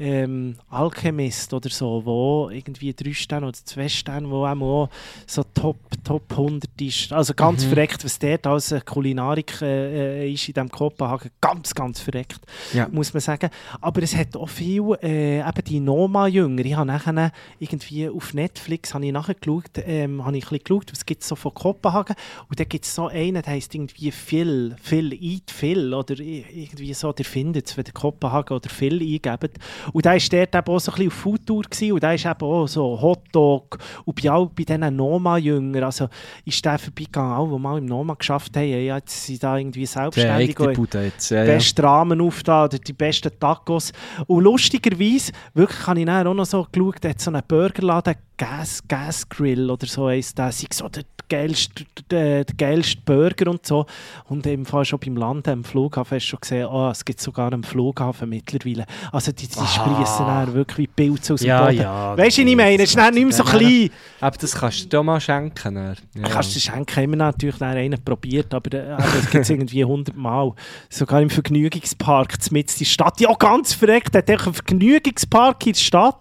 ähm, Alchemist oder so, wo irgendwie drei Sterne oder zwei Sterne, wo auch so Top, Top 100 ist. Also ganz Mhm. verreckt, was dort als Kulinarik äh, äh, ist in diesem Kopenhagen. Ganz, ganz verreckt, Ja. muss man sagen. Aber es hat auch viel, äh, eben die Noma-Jünger. Ich habe nachher irgendwie auf Netflix habe ich nachher geschaut, ähm, habe ich ein bisschen geschaut, was gibt es so von Kopenhagen. Und da gibt es so einen, der heisst irgendwie Phil, Phil, Eat Phil oder irgendwie so, der findet es, wenn der Kopenhagen oder Phil eingebt. Und da war dort eben auch so ein bisschen auf Foodtour gewesen, und da ist eben auch so Hotdog und bei, all, bei diesen Noma-Jüngern, also ist der vorbeigegangen, auch, die mal im Noma geschafft haben, ja, jetzt sind da irgendwie Der selbstständig und Bude jetzt. Ja, die ja. besten Rahmen auf da, oder die besten Tacos. Und lustigerweise, wirklich habe ich dann auch noch so geschaut, hat so einen Burgerladen, Gas, Gas Grill oder so heisst der, sei so der geilste, der, der geilste Burger und so. Und im Fall schon beim Land, am Flughafen, hast du schon gesehen, oh, es gibt sogar einen Flughafen mittlerweile. Also die, die. Sprießen dann wirklich Pilze aus dem Ja, Boden. ja, weißt du, was ich meine? Es ist nicht mehr so Ja, klein. Aber das kannst du dir mal schenken. dann. Ja. Kannst du schenken, haben wir natürlich dann einen probiert, aber äh, es gibt es irgendwie 100 Mal. Sogar im Vergnügungspark in der Stadt. Ja, ganz verreckt, hat einen Vergnügungspark in der Stadt.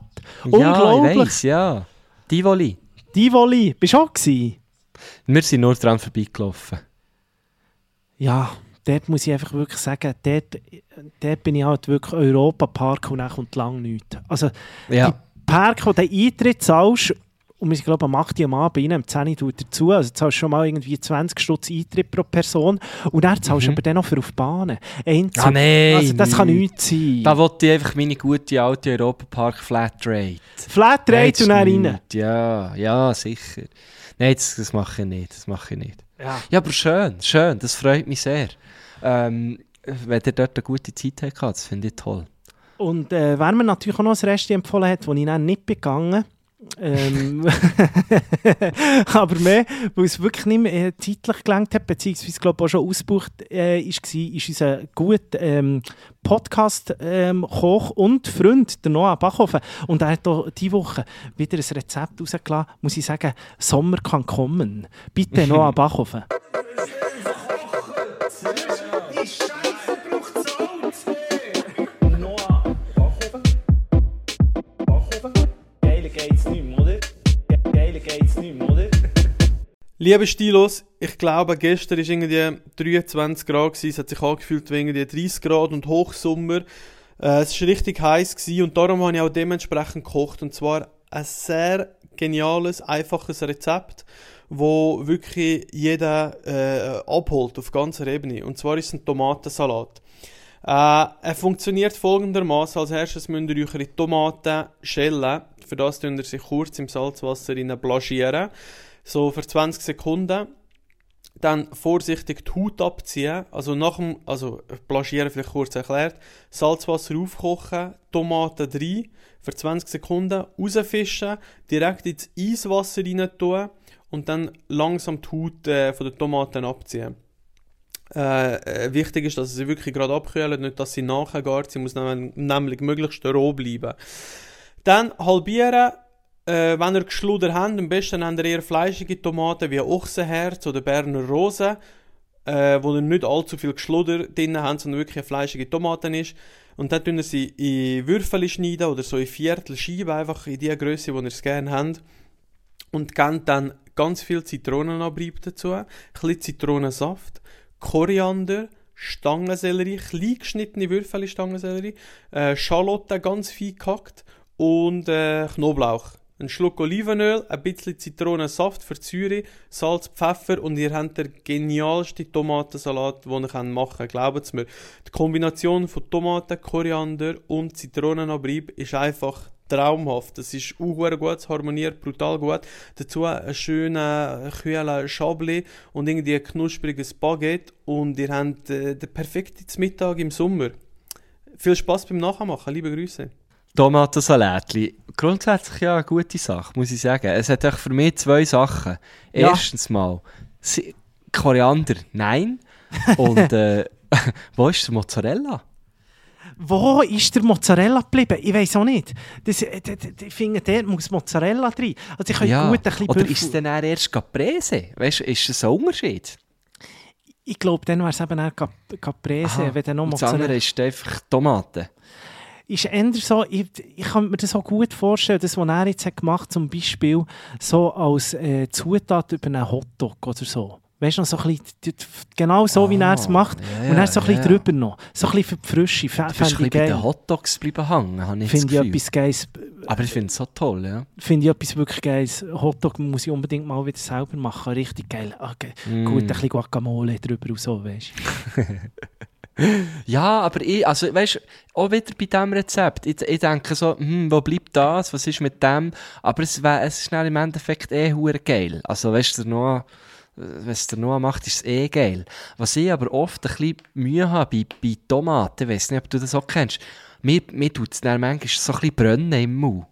Ja, Unglaublich. ich weiss, ja. Tivoli. Tivoli, bist du auch gewesen? Wir sind nur dran vorbeigelaufen. Ja, dort muss ich einfach wirklich sagen, dort, dort bin ich halt wirklich Europa-Park und dann kommt lang nichts. Also Ja. die Park, wo du den Eintritt zahlst, und sind, glaube ich, am 8. Uhr am Abend rein, am 10. Uhr tut dazu, also zahlst schon mal irgendwie 20 Stutz Eintritt pro Person und dann zahlst du aber dann noch für auf die Bahnen. Einzug. Ah, nein, Also das kann nichts. sein. Da wollte ich einfach meine gute alte Europa Park Flatrate. Flatrate und dann rein. Ja, ja, sicher. Nein, das, das mache ich nicht. Das mache ich nicht. Ja. Ja, aber schön, schön. Das freut mich sehr. Ähm, wenn ihr dort eine gute Zeit habt, das finde ich toll. Und äh, wer mir natürlich auch noch ein Rest empfohlen hat, wo ich dann nicht begangen ähm, [LAUGHS] aber mehr, weil es wirklich nicht mehr äh, zeitlich gelangt hat, beziehungsweise glaube auch schon ausgebucht äh, ist, war, ist unser guter ähm, Podcast-Koch und Freund, der Noah Bachhofen. Und er hat auch diese Woche wieder ein Rezept rausgelassen, muss ich sagen, Sommer kann kommen. Bitte [LAUGHS] Noah Bachhofen. Geiler geht's nicht mehr, oder? Liebe Stilos, ich glaube, gestern war irgendwie 23 Grad, gewesen. es hat sich angefühlt wie irgendwie 30 Grad und Hochsommer. Äh, es war richtig heiß gewesen und darum habe ich auch dementsprechend gekocht. Und zwar ein sehr geniales, einfaches Rezept, wo wirklich jeder äh, abholt auf ganzer Ebene. Und zwar ist es ein Tomatensalat. Äh, er funktioniert folgendermaßen: Als erstes müsst ihr eure Tomaten schälen. Für das tun ihr sie kurz im Salzwasser rein blanchieren. So für 20 Sekunden. Dann vorsichtig die Haut abziehen. Also nach dem, also blanchieren vielleicht kurz erklärt. Salzwasser aufkochen, Tomaten rein, für 20 Sekunden rausfischen, direkt ins Eiswasser rein tun und dann langsam die Haut äh, von den Tomaten abziehen. Äh, äh, wichtig ist, dass sie wirklich gerade abkühlen, nicht dass sie nachher gart. Sie muss nämlich, nämlich möglichst roh bleiben. Dann halbieren. Äh, wenn ihr Geschluder habt, am besten habt ihr eher fleischige Tomaten wie Ochsenherz oder Berner Rose, äh, wo ihr nicht allzu viel Geschluder drin habt, sondern wirklich eine fleischige Tomaten ist. Und dann ihr sie in Würfel schneiden oder so in Viertel Scheiben, einfach in die Größe, die ihr es gerne habt. Und gebt dann ganz viel Zitronenabrieb dazu, ein bisschen Zitronensaft, Koriander, Stangensellerie, klein geschnittene Würfel Stangensellerie, äh, Schalotten ganz fein gehackt und äh, Knoblauch. Ein Schluck Olivenöl, ein bisschen Zitronensaft für Säure, Salz, Pfeffer und ihr habt den genialsten Tomatensalat, den ihr machen könnt. Glaubt mir. Die Kombination von Tomaten, Koriander und Zitronenabrieb ist einfach traumhaft. Das ist auch gut, es harmoniert brutal gut. Dazu ein schöner, kühler Chablis und irgendwie ein knuspriges Baguette und ihr habt äh, den perfekten Mittag im Sommer. Viel Spaß beim Nachmachen, liebe Grüße. Tomatensalätli. Grundsätzlich ja eine gute Sache, muss ich sagen. Es hat für mich zwei Sachen. Ja. Erstens mal, Koriander, nein. Und äh, [LAUGHS] wo ist der Mozzarella? Wo ist der Mozzarella geblieben? Ich weiß auch nicht. Das, äh, d- d- ich finde, dort muss Mozzarella drin. Also ich kann Ja. gut ein bisschen Oder Büffel- ist es dann eher erst Caprese? Weißt du, ist das ein Unterschied? Ich glaube, dann wäre es eben Cap Caprese, Aha. wenn dann noch Und das andere Mozzarella... ist einfach Tomaten. Ist eher so, ich, ich kann mir das so gut vorstellen, das, was er jetzt hat gemacht zum Beispiel so als äh, Zutat über einen Hotdog oder so. Weißt du, noch so ein bisschen, genau so, wie er es Ah, macht. ja, und dann so ein bisschen ja. drüber noch. So ein bisschen für die Frische. Du bist ein bisschen bei den. Hotdogs bleiben hängen, habe ich Finde das ich etwas Geiles. Aber ich finde es so toll, ja. Finde ich etwas wirklich Geiles. Hotdog muss ich unbedingt mal wieder selber machen. Richtig geil. Okay. Mm. Gut, ein bisschen Guacamole drüber und so, weißt du. [LAUGHS] Ja, aber ich, also weißt du, auch wieder bei diesem Rezept. Ich, ich denke so, hm, wo bleibt das? Was ist mit dem? Aber es, wär, es ist dann im Endeffekt eh geil. Also weißt du, Noah, äh, wenn der Noah macht, ist es eh geil. Was ich aber oft ein bisschen Mühe habe bei, bei Tomaten, ich weiß nicht, ob du das auch kennst, mir, mir tut es dann manchmal so ein bisschen brennen im Mund.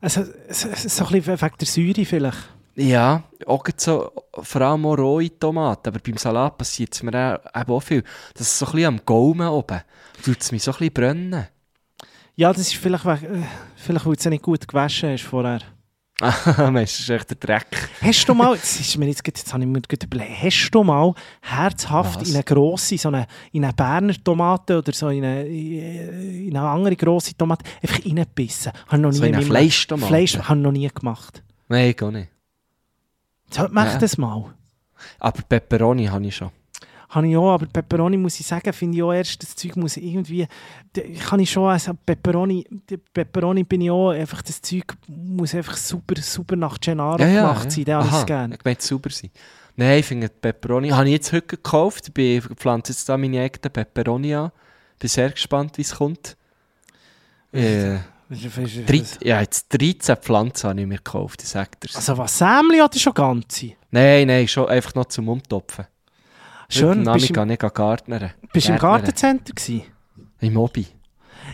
Also, so, so ein bisschen wegen der Säure vielleicht. Ja, auch so, vor allem auch rohe Tomaten, aber beim Salat passiert es mir auch, auch viel, dass es so ein bisschen am Gaumen oben, tut es mich so ein bisschen brennen. Ja, das ist vielleicht, äh, vielleicht weil du es nicht gut gewaschen hast vorher. [LAUGHS] Mensch, das ist echt der Dreck. Hast du mal, das ist mir jetzt, jetzt habe ich mir überlegt, hast du mal herzhaft Was? in eine grosse, so eine, in eine Berner Tomate oder so in eine, in eine andere grosse Tomate einfach reingebissen? Habe noch So nie in eine Fleischtomate? Fleisch habe noch nie gemacht. Nein, gar nicht. Mach Ja. das mal. Aber Pepperoni habe ich schon. habe ich auch, aber Pepperoni muss ich sagen, finde ich auch erst, das Zeug muss irgendwie, kann ich schon, also Pepperoni, die Pepperoni bin ich auch, einfach das Zeug muss einfach super, super nach Gennaro gemacht sein, den habe ich gerne. Ich möchte super sein. Nein, ich finde Pepperoni, habe ich jetzt heute gekauft, ich pflanze jetzt da meine eigene Pepperoni an. Bin sehr gespannt, wie es kommt. Äh, drei- ja, jetzt 13 Pflanzen habe ich mir gekauft, ich sag dir's. Also was, Sämli oder schon ganze? Nein, nein, schon einfach noch zum Umtopfen. Schön, Heute bist du ich Gärtnern. bist du im. Gartencenter gewesen? Im Hobby.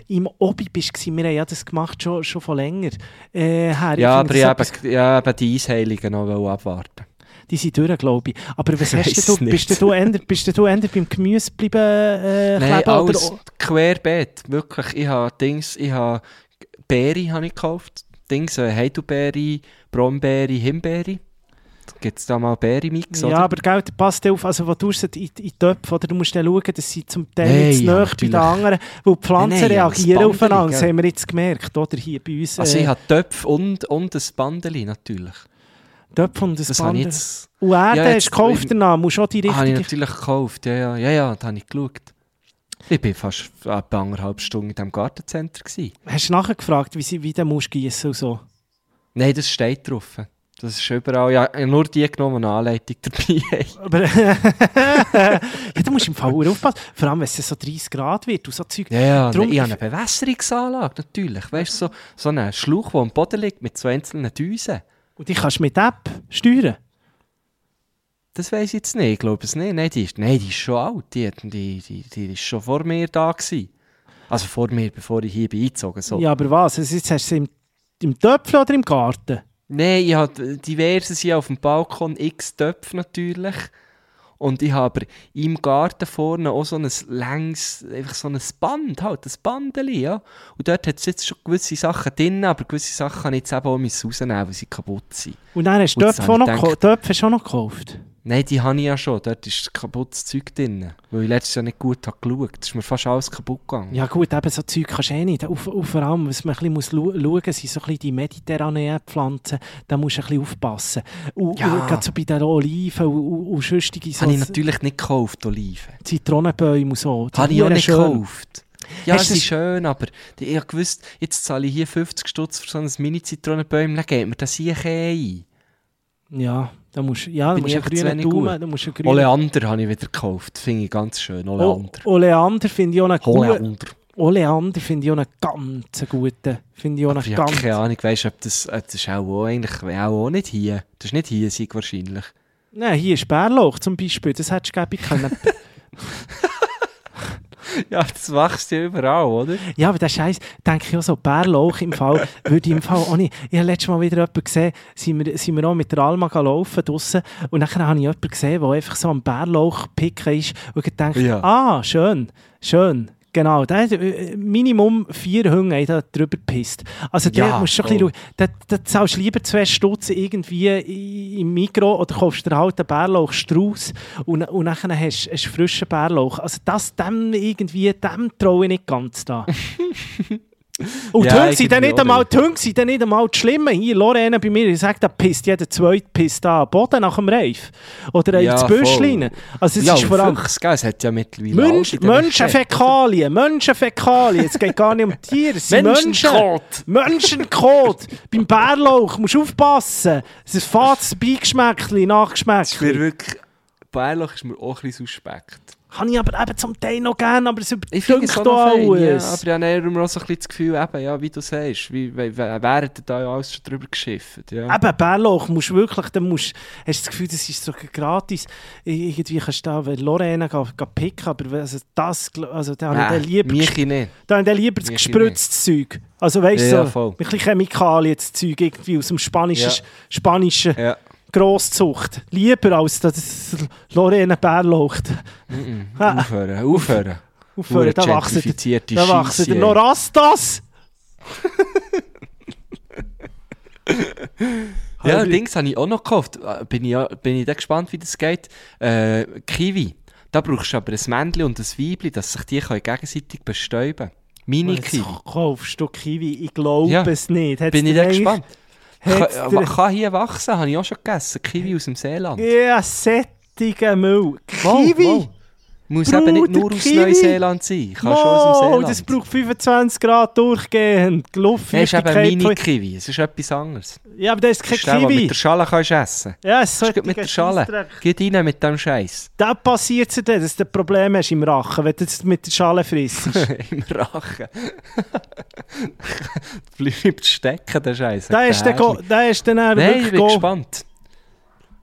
Im Obi bist du wir haben ja das gemacht schon, schon von länger äh, her. Ja, aber ich habe etwas- ja, eben die Eisheiligen noch abwarten. Die sind durch, glaube ich. Aber was [LAUGHS] hast du, nicht. bist du, eher, bist du eher beim Gemüse geblieben äh, Nein, alles oder? querbeet. Wirklich, ich habe Dings, ich habe Beere habe ich gekauft. Dings, äh, Heidelbeere, Brombeere, Himbeere. Gibt es da mal Beere-Mix, Ja, oder? aber gell, passt auf, also wo du es in, in die Töpfe, oder du musst dann schauen, dass sie zum Teil nicht zu ja, bei den anderen, weil die Pflanzen Nein, nein, das reagieren Bandeli, aufeinander, das gell. haben wir jetzt gemerkt, oder, hier bei uns. Also äh, ich habe Töpfe und, und ein Bandeli natürlich. Töpfe und ein Das habe ich Bandel. jetzt Und Erde Ja, hast jetzt- du gekauft danach, musst auch die habe ich richtige... natürlich gekauft. Ja, ja, ja, ja, da habe ich geschaut. Ich war fast etwa anderthalb Stunden in diesem Gartencenter. Gewesen. Hast du nachher gefragt, wie, sie, wie gießen und so? Nein, das steht drauf. Das ist überall. Ja, nur die genommen, die eine Anleitung dabei haben. Aber [LAUGHS] ja, du musst im Fall aufpassen, vor allem wenn es so 30 Grad wird und so Zeug. Ja, ja, Drum- ich habe eine Bewässerungsanlage, natürlich. Weißt du, so, so einen Schlauch, der am Boden liegt, mit zwei einzelnen Düsen. Und die kannst du mit App steuern. Das weiß ich jetzt nicht, ich glaube es nicht. Nein, die ist, nein, die ist schon alt. Die, die, die, die ist schon vor mir da gewesen. Also vor mir, bevor ich hier bin eingezogen so. Ja, aber was? Also jetzt hast du sie im, im Töpfel oder im Garten? Nein, ich habe diverse sind auf dem Balkon, x Töpfe natürlich. Und ich habe im Garten vorne auch so ein längs, einfach so ein Band, halt, ein Bandeli, ja. Und dort hat es jetzt schon gewisse Sachen drin, aber gewisse Sachen kann ich jetzt eben auch rausnehmen, weil sie kaputt sind. Und dann hast du Töpfe auch noch, gedacht- Töpfe auch noch gekauft. Nein, die habe ich ja schon, dort ist kaputtes Zeug drin. Weil ich letztes Jahr nicht gut habe geschaut. Da ist mir fast alles kaputt gegangen. Ja gut, eben so Zeug kannst du eh nicht. Auf, auf vor allem, was man ein bisschen muss schauen muss, sind so ein bisschen die mediterranean Pflanzen. Da musst du ein bisschen aufpassen. Und, Ja. und gerade so bei den Oliven und, und, und sonstige so habe ich natürlich nicht gekauft, Oliven. Zitronenbäume und so. Habe ich auch nicht schön. gekauft. Ja, Hast es ist schön, aber ich habe gewusst, jetzt zahle ich hier 50 Stutz für so ein Mini-Zitronenbäume, dann geht mir das hier ein. Ja, da musst du ja, da musst ich du grünen Daumen, da musst du grünen... Oleander habe ich wieder gekauft, finde ich ganz schön, O- Oleander. Oleander finde ich auch einen guten... Oleander. Oleander finde ich auch einen ganz guten. Finde ich auch einen ich ganz... keine Ahnung, weißt du, ob das, äh, das ist auch, eigentlich auch, nicht hier. Das ist nicht hier, wahrscheinlich. Nein, hier ist Bärlauch zum Beispiel. Das hättest du geben können. [LAUGHS] [LAUGHS] Ja, das wächst ja überall, oder? Ja, aber der Scheiß, denke ich auch so, Bärlauch im Fall, [LAUGHS] würde ich im Fall auch nicht. Ich habe letztes Mal wieder jemanden gesehen, sind wir, sind wir auch mit der Alma gelaufen draussen und dann habe ich jemanden gesehen, der einfach so am Bärlauch picken ist und ich dachte, Ja. ah, schön, schön. Genau, der hat äh, Minimum vier Hunde drüber gepisst. Also der Ja, musst du schon ein voll. bisschen schauen. Da, zahlst du lieber zwei Stutz irgendwie im Mikro oder kaufst dir halt einen Bärlauchstrauß und, und du hast du frischen Bärlauch. Also das, dem irgendwie, dem traue ich nicht ganz da. [LAUGHS] Und Ja, die Hunde sind dann nicht einmal, die Hunde sind nicht einmal das Schlimme. Hier, Lorena bei mir, die sagt, da pisst jeder zweite pisst am Boden nach dem Reif. Oder Ja, ins voll. Büschlein. Also es ja, ist vor allem... Fuchs, gell, es hat ja mittlerweile Mensch, Menschenfäkalien, Menschenfäkalien. Es geht gar nicht um Tiere, es sind Menschen. Menschenkot. Menschenkot. Beim Bärlauch musst du aufpassen. Es ist ein fades Beigeschmäckchen, Das Nachgeschmäckchen. wirklich... Bärlauch ist mir auch ein bisschen suspekt. Kann ich aber eben zum Teil noch gerne, aber es überdünkt noch fein, ja, alles. aber ich habe eher immer auch so ein bisschen das Gefühl, eben, ja, wie du sagst, wie, wie, wer hat da ja alles schon drüber geschifft, ja. Eben, Bärlauch musst wirklich, dann musst, hast du das Gefühl, das ist so gratis. Irgendwie kannst du da, Lorena gehen, gehen picken, aber also das, also da habe ich dann lieber, nicht. da habe ich lieber das Mich gespritztes Zeug. Also weißt du, Ja, so, ein bisschen Chemikalien, das Zeug irgendwie aus dem spanischen, Ja. spanischen Ja. Grosszucht. Lieber als das Lorena Bärlauch. Mhm. Ah. Aufhören, aufhören. Aufhören, da wachsen, gentrifizierte da wachsen Scheisse, der noch Rastas. [LAUGHS] Ja, Dings habe ich auch noch gekauft. Äh, Bin ich, bin ich da gespannt, wie das geht. Äh, Kiwi. Da brauchst du aber ein Männchen und ein Weibchen, dass sich die können gegenseitig bestäuben können. Mini-Kiwi. kaufst du Kiwi, ich glaube Ja. es nicht. Hat's Bin ich da gespannt. Kann, kann hier wachsen, habe ich auch schon gegessen. Kiwi aus dem Seeland. Ja, sättige Müll. Kiwi? mal. Muss eben nicht nur aus Kiwi. Neuseeland sein. Kann schon aus dem Seeland. das braucht 25 Grad durchgehend. Die Das ist eben Luftfeuchtigkeit Mini-Kiwi, es ist etwas anderes. Ja, aber das ist kein ist der, du Kiwi. mit der Schale kannst essen Ja, es Das mit der Schale. Geht rein mit dem Scheiß. Da passiert es dir, dass du ein Problem hast im Rachen, wenn du es mit der Schale frisst. [LAUGHS] Im Rachen. [LAUGHS] Bleibt stecken, der Scheiß. da ist der, da ist dann auch Nein, ich wirklich bin gespannt.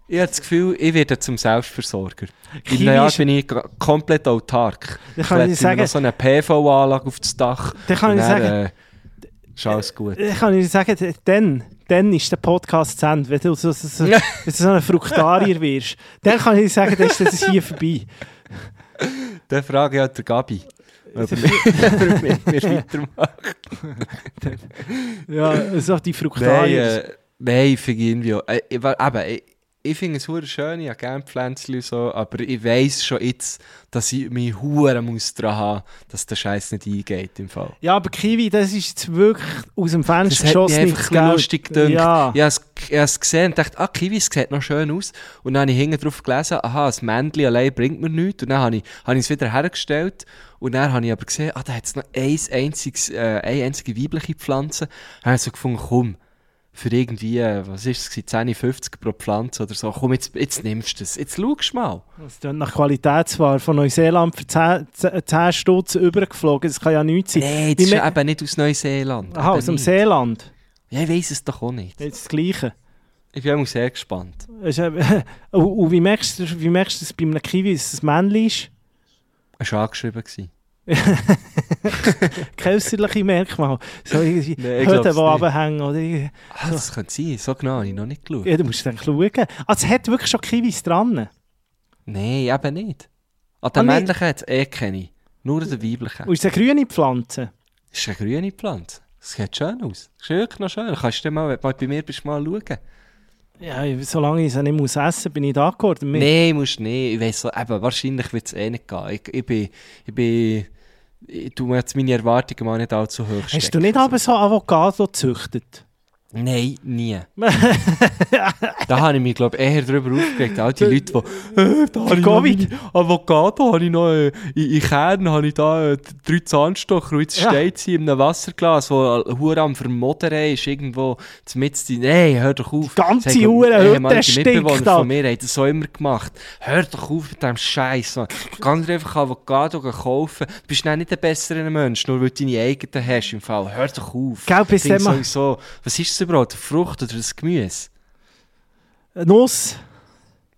Ich habe das Gefühl, ich werde zum Selbstversorger. In Kiwi einem Jahr bin ich komplett autark. Dann kann ich mir sagen- noch so eine PV-Anlage auf das Dach. Dann kann ich dann, sagen- Äh, ist alles gut. Ich kann Ihnen sagen, dann, dann ist der Podcast zu Ende. Wenn du so, so, so, so ein Fruktarier wirst, dann kann ich sagen, dann ist das hier vorbei. Dann frage ich halt der Gabi. Ob [LAUGHS] mit mir weitermacht. Ja, so die Nein, Fruktarier. äh, nein, ich finde irgendwie auch, äh, ich, eben, ich, finde es hure schön, ich habe gerne Pflänzchen so, aber ich weiss schon jetzt, dass ich mich hure muss dran haben, dass der Scheiß nicht eingeht im Fall. Ja, aber Kiwi, das ist jetzt wirklich aus dem Das Fenster hat mich geschossen. einfach ein lustig gedacht. Ja. Ich habe es- gesehen und dachte, ah, Kiwi, es sieht noch schön aus. Und dann habe ich hinten drauf gelesen, aha, ein Männchen allein bringt mir nichts. Und dann habe ich, habe ich es wieder hergestellt. Und dann habe ich aber gesehen, ah, da hat es noch ein einziges, äh, eine einzige weibliche Pflanze. Dann habe ich so gefunden, komm, für irgendwie, was ist es, gewesen, 10, 50 pro Pflanze oder so, komm, jetzt, jetzt nimmst du es. Jetzt schaust du mal. Das klingt nach Qualitätsware von Neuseeland für 10, 10 10 Stutz übergeflogen. Das kann ja nichts sein. Nein, Wie das ist me- eben nicht aus Neuseeland. Aha, Eben aus dem nicht. Seeland. Ja, ich weiss es doch auch nicht. Das ist das Gleiche. Ich bin auch sehr gespannt. [LAUGHS] Und, wie merkst du, wie merkst du das bei einem Kiwi, dass es ein Männchen ist? Es war angeschrieben. [LAUGHS] äußerliche Merkmal. So irgendwie [LAUGHS] Nein, ich Hüte, glaub's die runterhängen. Oder Ah, das könnte sein. So genau habe ich noch nicht geschaut. ja, du musst dann schauen. Also, es hat wirklich schon Kiwis dran. Nein, eben nicht. An den Ah, nicht? männlichen hat es eh keine. Nur an den weiblichen. Und es ist eine grüne Pflanze. Das ist eine grüne Pflanze. Das sieht schön aus. Ist wirklich noch schön. Kannst du mal, wenn du bei mir bist, mal schauen? Ja, solange ich es nicht muss essen muss, bin ich d'accord damit. Nein, musst du nicht. Ich weiss, eben, wahrscheinlich wird es eh nicht gehen. Ich, ich bin... Ich bin ich tue mir jetzt meine Erwartungen mal nicht allzu hoch Hast du nicht aber so Avocado gezüchtet? Nein, nie. [LAUGHS] da habe ich mich, glaube eher darüber aufgeregt. All die Leute, die, äh, da habe ich Covid. Avocado, habe ich noch, äh, in, in Kern habe ich da äh, drei Zahnstocher und jetzt Ja. steht sie in einem Wasserglas, wo hure am Vermodern ist, irgendwo mitten in... Nein, hör doch auf. Die ganze Hure ehemalige Hütte stinkt Mitbewohner ab. von mir haben das so immer gemacht. Hör doch auf mit diesem Scheiß. Geh dir einfach Avocado kaufen. Du bist nicht ein besserer Mensch, nur weil du deine eigenen hast im Fall. Hör doch auf. Gell, bis sowieso, was ist das überhaupt? Eine Frucht oder ein Gemüse? Eine Nuss?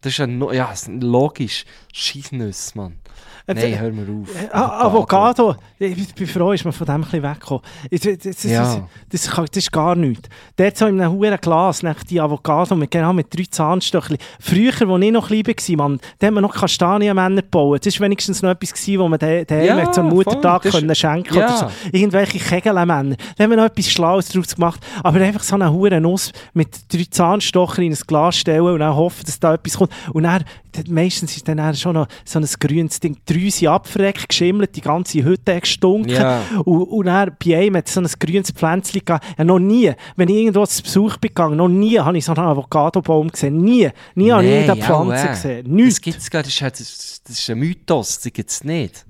Das ist ja, no ja es- logisch. Scheissnüsse, Mann. Nein, hör mir auf. Äh, Ah, Avocado. Ich bin froh, ist man von dem ein bisschen weggekommen. Das, das, Ja. das, das, ist gar nichts. Dort so in einem hohen Glas, die Avocado mit, genau, mit drei Zahnstöchchen. Früher, als ich noch klein war, da hat man noch Kastanienmänner gebaut. Das war wenigstens noch etwas, gewesen, wo man daheim Ja, ja, zum Muttertag voll. Können schenken ja. oder so. Irgendwelche Kegelmänner. Da haben wir noch etwas Schlaues draus gemacht. Aber einfach so eine hure Nuss mit drei Zahnstochern in ein Glas stellen und dann hoffen, dass da etwas kommt. Und dann, meistens ist dann schon noch so ein grünes Ding. Drüse abverreckt, geschimmelt, die ganze Hütte gestunken. Ja. Und, und dann bei einem hat es so ein grünes Pflänzchen gegeben. Ja, noch nie, wenn ich irgendwo zu Besuch bin gegangen, noch nie habe ich so einen Avocadobaum gesehen. Nie. Nie habe ich auch, Pflanze äh. gesehen. Das Nichts. gibt es gar nicht. Das ist, das, das ein Mythos. Das gibt es nicht.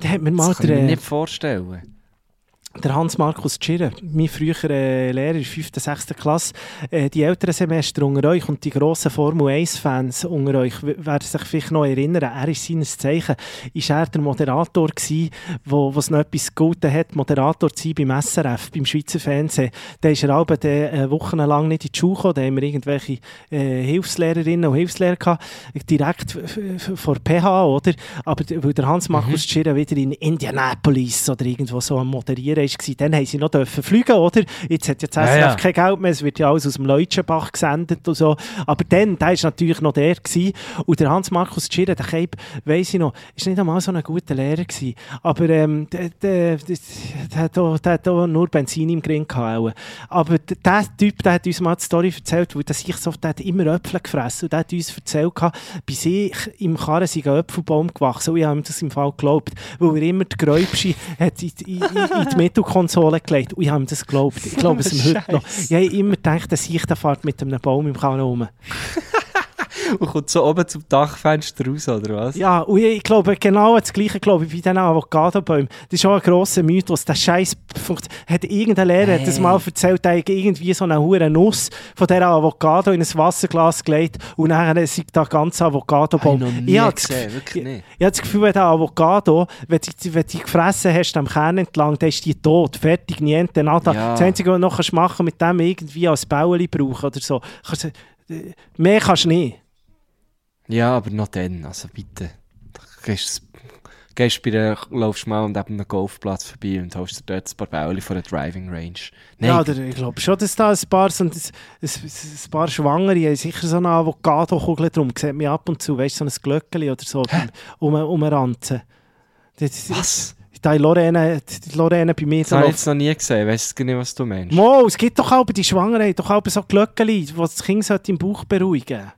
Da hat mir mal Das kann ich mir nicht vorstellen. Der Hans-Markus Tschirren, mein früherer äh, Lehrer in der 5. 6. Klasse, äh, die älteren Semester unter euch und die grossen Formel-1-Fans unter euch werden sich vielleicht noch erinnern, er ist seines Zeichen, ist er der Moderator gsi, wo was noch etwas Gutes hat, Moderator zu sein beim SRF, beim Schweizer Fernsehen. Da ist er aber äh, wochenlang nicht in die Schule gekommen, da haben wir irgendwelche äh, Hilfslehrerinnen und Hilfslehrer gehabt, direkt vor PH, oder? Aber weil der Hans-Markus Tschirren wieder in Indianapolis oder irgendwo so am Moderieren war, dann haben sie noch dürfen fliegen, oder? Jetzt hat ja das Ja, SRF ja. kein Geld mehr, es wird ja alles aus dem Leutschenbach gesendet und so. Aber dann, der war natürlich noch der gewesen. Und der Hans-Markus Tschirren, der Keib, weiss ich noch, ist nicht einmal so ein guter Lehrer gewesen. Aber ähm, der, der, der, der, hat auch- nur Benzin im Grin gehabt. Aber d- der Typ, der hat uns mal die Story erzählt, weil der sich so, der hat immer Äpfel gefressen und der hat uns erzählt, bei sich im Karren sei ein Äpfelbaum gewachsen. Und ich habe ihm das im Fall geglaubt, weil er immer die Gräubsche hat in, in, in, in die Mittelkonsole gelegt. Und ich habe ihm das geglaubt. Ich [LAUGHS] glaube es ihm heute noch. Ich habe immer gedacht, dass ich der fährt mit einem Baum im Karren rum. [LAUGHS] [LAUGHS] Und kommt so oben zum Dachfenster raus, oder was? Ja, und ich glaube, genau das Gleiche glaube ich bei diesen Avocado-Bäumen. Das ist auch ein grosser Mythos. Der Scheiß hat irgendein Lehrer hat das Hey. mal erzählt, der irgendwie so eine hure Nuss von dieser Avocado in ein Wasserglas gelegt und dann sind da ganz Avocado-Baum. Habe ich Ich habe gesehen, wirklich nicht. Ich habe das Gefühl, wenn der Avocado, wenn du, wenn du gefressen hast am Kern entlang, dann ist die tot, fertig, niente, nada. Ja. Das Einzige, was du noch kannst machen mit dem irgendwie als Bauli brauchen oder so. Kannst, äh, mehr kannst du nicht. Ja, aber noch dann, also bitte. Da Gehst, gehst bei der, laufst mal neben einem Golfplatz vorbei und holst dir dort ein paar Bälle von der Driving Range. Nein, Ja, oder ich glaube schon, dass da ein paar, so ein, ein, ein paar Schwangere haben sicher so eine Avocado-Kugel drum. Sieht mich ab und zu, weißt du, so ein Glöckchen oder so um, um einen Ranzen. Das, was? Da die Lorena, die Lorena bei mir Das habe ich jetzt noch nie gesehen, weißt du nicht, was du meinst? Mo, es gibt doch auch die Schwangeren, doch auch so Glöckchen, die das Kind sollte im Bauch beruhigen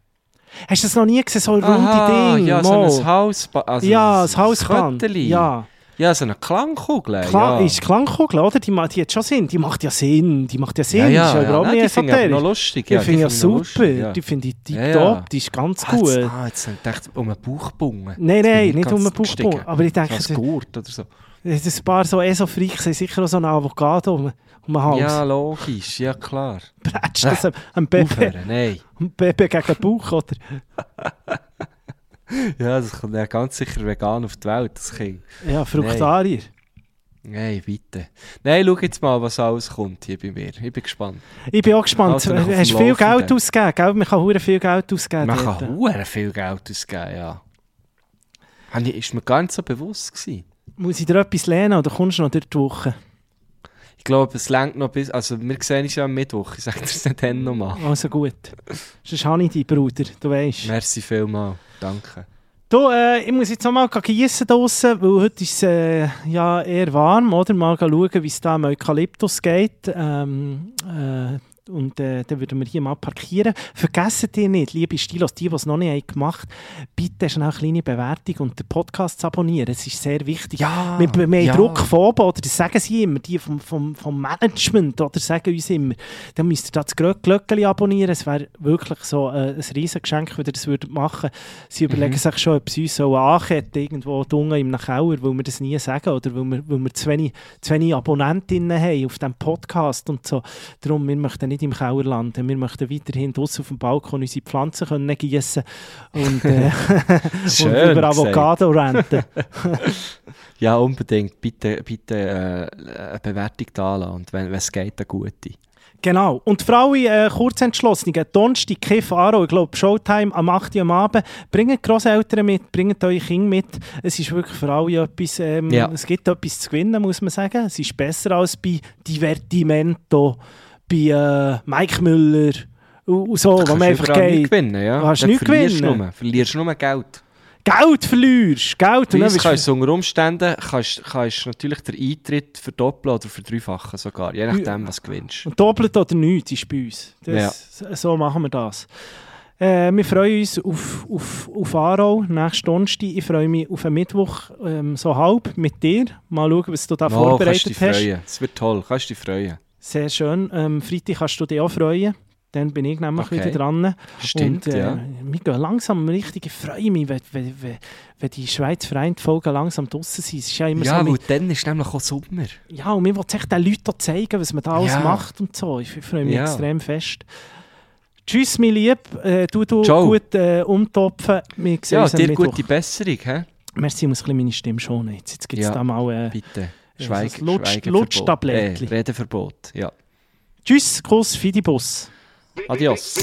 Hast du das noch nie gesehen, so ein runde Aha, Ding? ja, Mo. so ein Haus... Also ja, das Hausband. Ja, Ja, so eine Klangkugel. Klar, ja. ist Klangkugel, oder? Die, die hat schon Sinn. Die macht ja Sinn. Die macht ja Sinn. ja, die ja, ist ja ja. überhaupt Nein, nicht die esoterisch. lustig. Die Ja, finde ich ja super. lustig, ja. Die finde ich Ja, ja. Die ist ganz Ah, gut. jetzt, ah, jetzt habe ich um einen Bauchbungen. Nein, nein, ich nicht um einen Bauchbau. gestiegen. Aber ich denke, So ein Gurt oder so. ein paar so Eso-Freaks haben sicher auch so eine Avocado um, den Hals. Ja, logisch, ja klar. [LAUGHS] Brätschst das am- am nein. am Baby gegen den Bauch, oder? [LAUGHS] Ja, das kommt ja ganz sicher vegan auf die Welt, das Kind. Ja, Fruchtarier. Nein, bitte. Nein, schau jetzt mal, was alles kommt hier bei mir. Ich bin gespannt. Ich bin auch gespannt. Also, Hast du viel Laufenden. Geld ausgegeben? Gell? Man kann hure viel Geld ausgeben. Man dort. kann hure viel Geld ausgeben, ja. Ist mir gar nicht so bewusst gewesen. Muss ich dir etwas lernen oder kommst du noch durch die Woche? Ich glaube, es längt noch bis... Also, wir sehen uns ja am Mittwoch. Ich sage dir dann nochmal. Also gut. Sonst habe ich deinen Bruder, du weißt. Merci vielmals. Danke. Du, äh, ich muss jetzt noch mal gießen draussen, weil heute ist es äh, ja eher warm, oder? Mal schauen, wie es da am Eukalyptus geht. Ähm, äh, und äh, dann würden wir hier mal parkieren. Vergessen ihr nicht, liebe Stilos, die, die es noch nicht gemacht haben, bitte schnell eine kleine Bewertung und den Podcast zu abonnieren. Es ist sehr wichtig. Ja, Wir, wir haben ja. Druck von oben, oder das sagen sie immer, die vom, vom, vom Management, oder sagen uns immer, dann müsst ihr da das Glö- Glöckchen abonnieren. Es wäre wirklich so äh, ein Riesengeschenk, wenn ihr das würdet machen Sie überlegen Mhm. sich schon, ob sie uns so anketten, irgendwo dunkel im Keller, weil wir das nie sagen, oder weil wir, weil wir zu, wenig, zu wenig Abonnentinnen haben auf diesem Podcast und so. Darum, wir möchten nicht im Keller landen. Wir möchten weiterhin draussen auf dem Balkon unsere Pflanzen können gießen und, äh, [LAUGHS] und über. Avocado ranten. [LAUGHS] Ja, unbedingt. Bitte, bitte äh, eine Bewertung da lassen. Und wenn es geht, eine gute. Genau. Und für alle äh, Kurzentschlossenen, Donnerstag, Kiff, Aro, ich glaube, Showtime am 8. Uhr am Abend. Bringt die Grosseltern mit, bringt eure Kinder mit. Es ist wirklich für alle etwas, ähm, Ja. es gibt etwas zu gewinnen, muss man sagen. Es ist besser als bei Divertimento, bei äh, Mike Müller und, so, wo man einfach geht. gewinnen, ja. Du kannst nichts verlierst gewinnen. Nur, verlierst nur Geld. Geld verlierst, Geld. Bist kannst du unter Umständen kannst, kannst natürlich den Eintritt verdoppeln oder verdreifachen sogar, je nachdem, was du gewinnst. Und doppelt oder nichts ist bei uns. Das, So machen wir das. Äh, wir freuen uns auf, auf, auf Aarau, nächsten Donnerstag. Ich freue mich auf einen Mittwoch, ähm, so halb, mit dir. Mal schauen, was du da kannst vorbereitet dich hast. freuen. Es wird toll, kannst dich freuen. Sehr schön. Ähm, Freitag kannst du dich auch freuen. Dann bin ich nämlich Okay. wieder dran. Stimmt, Und, äh, ja. Wir gehen langsam richtig. Ich freue mich, wenn, wenn, wenn, die Schweiz vereint Folgen langsam draussen sind. Es ist ja immer Ja, so weil dann ist nämlich auch Sommer. ja, und wir wollen echt den Leuten zeigen, was man da alles Ja. macht und so. Ich freue mich Ja. extrem fest. Tschüss, mein Lieb. Äh, du, du Ciao. gut äh, umtopfen. Wir sehen Ja, uns dir Mittwoch. gute Besserung, hä? Merci, ich muss ein bisschen meine Stimme schonen. Jetzt, jetzt gibt es Ja. da mal... Äh, Bitte. Schweig, so ein Lutsch-. Lutschtablettchen. Äh, Redeverbot, ja. Tschüss, Kuss, Fidibus. Adios.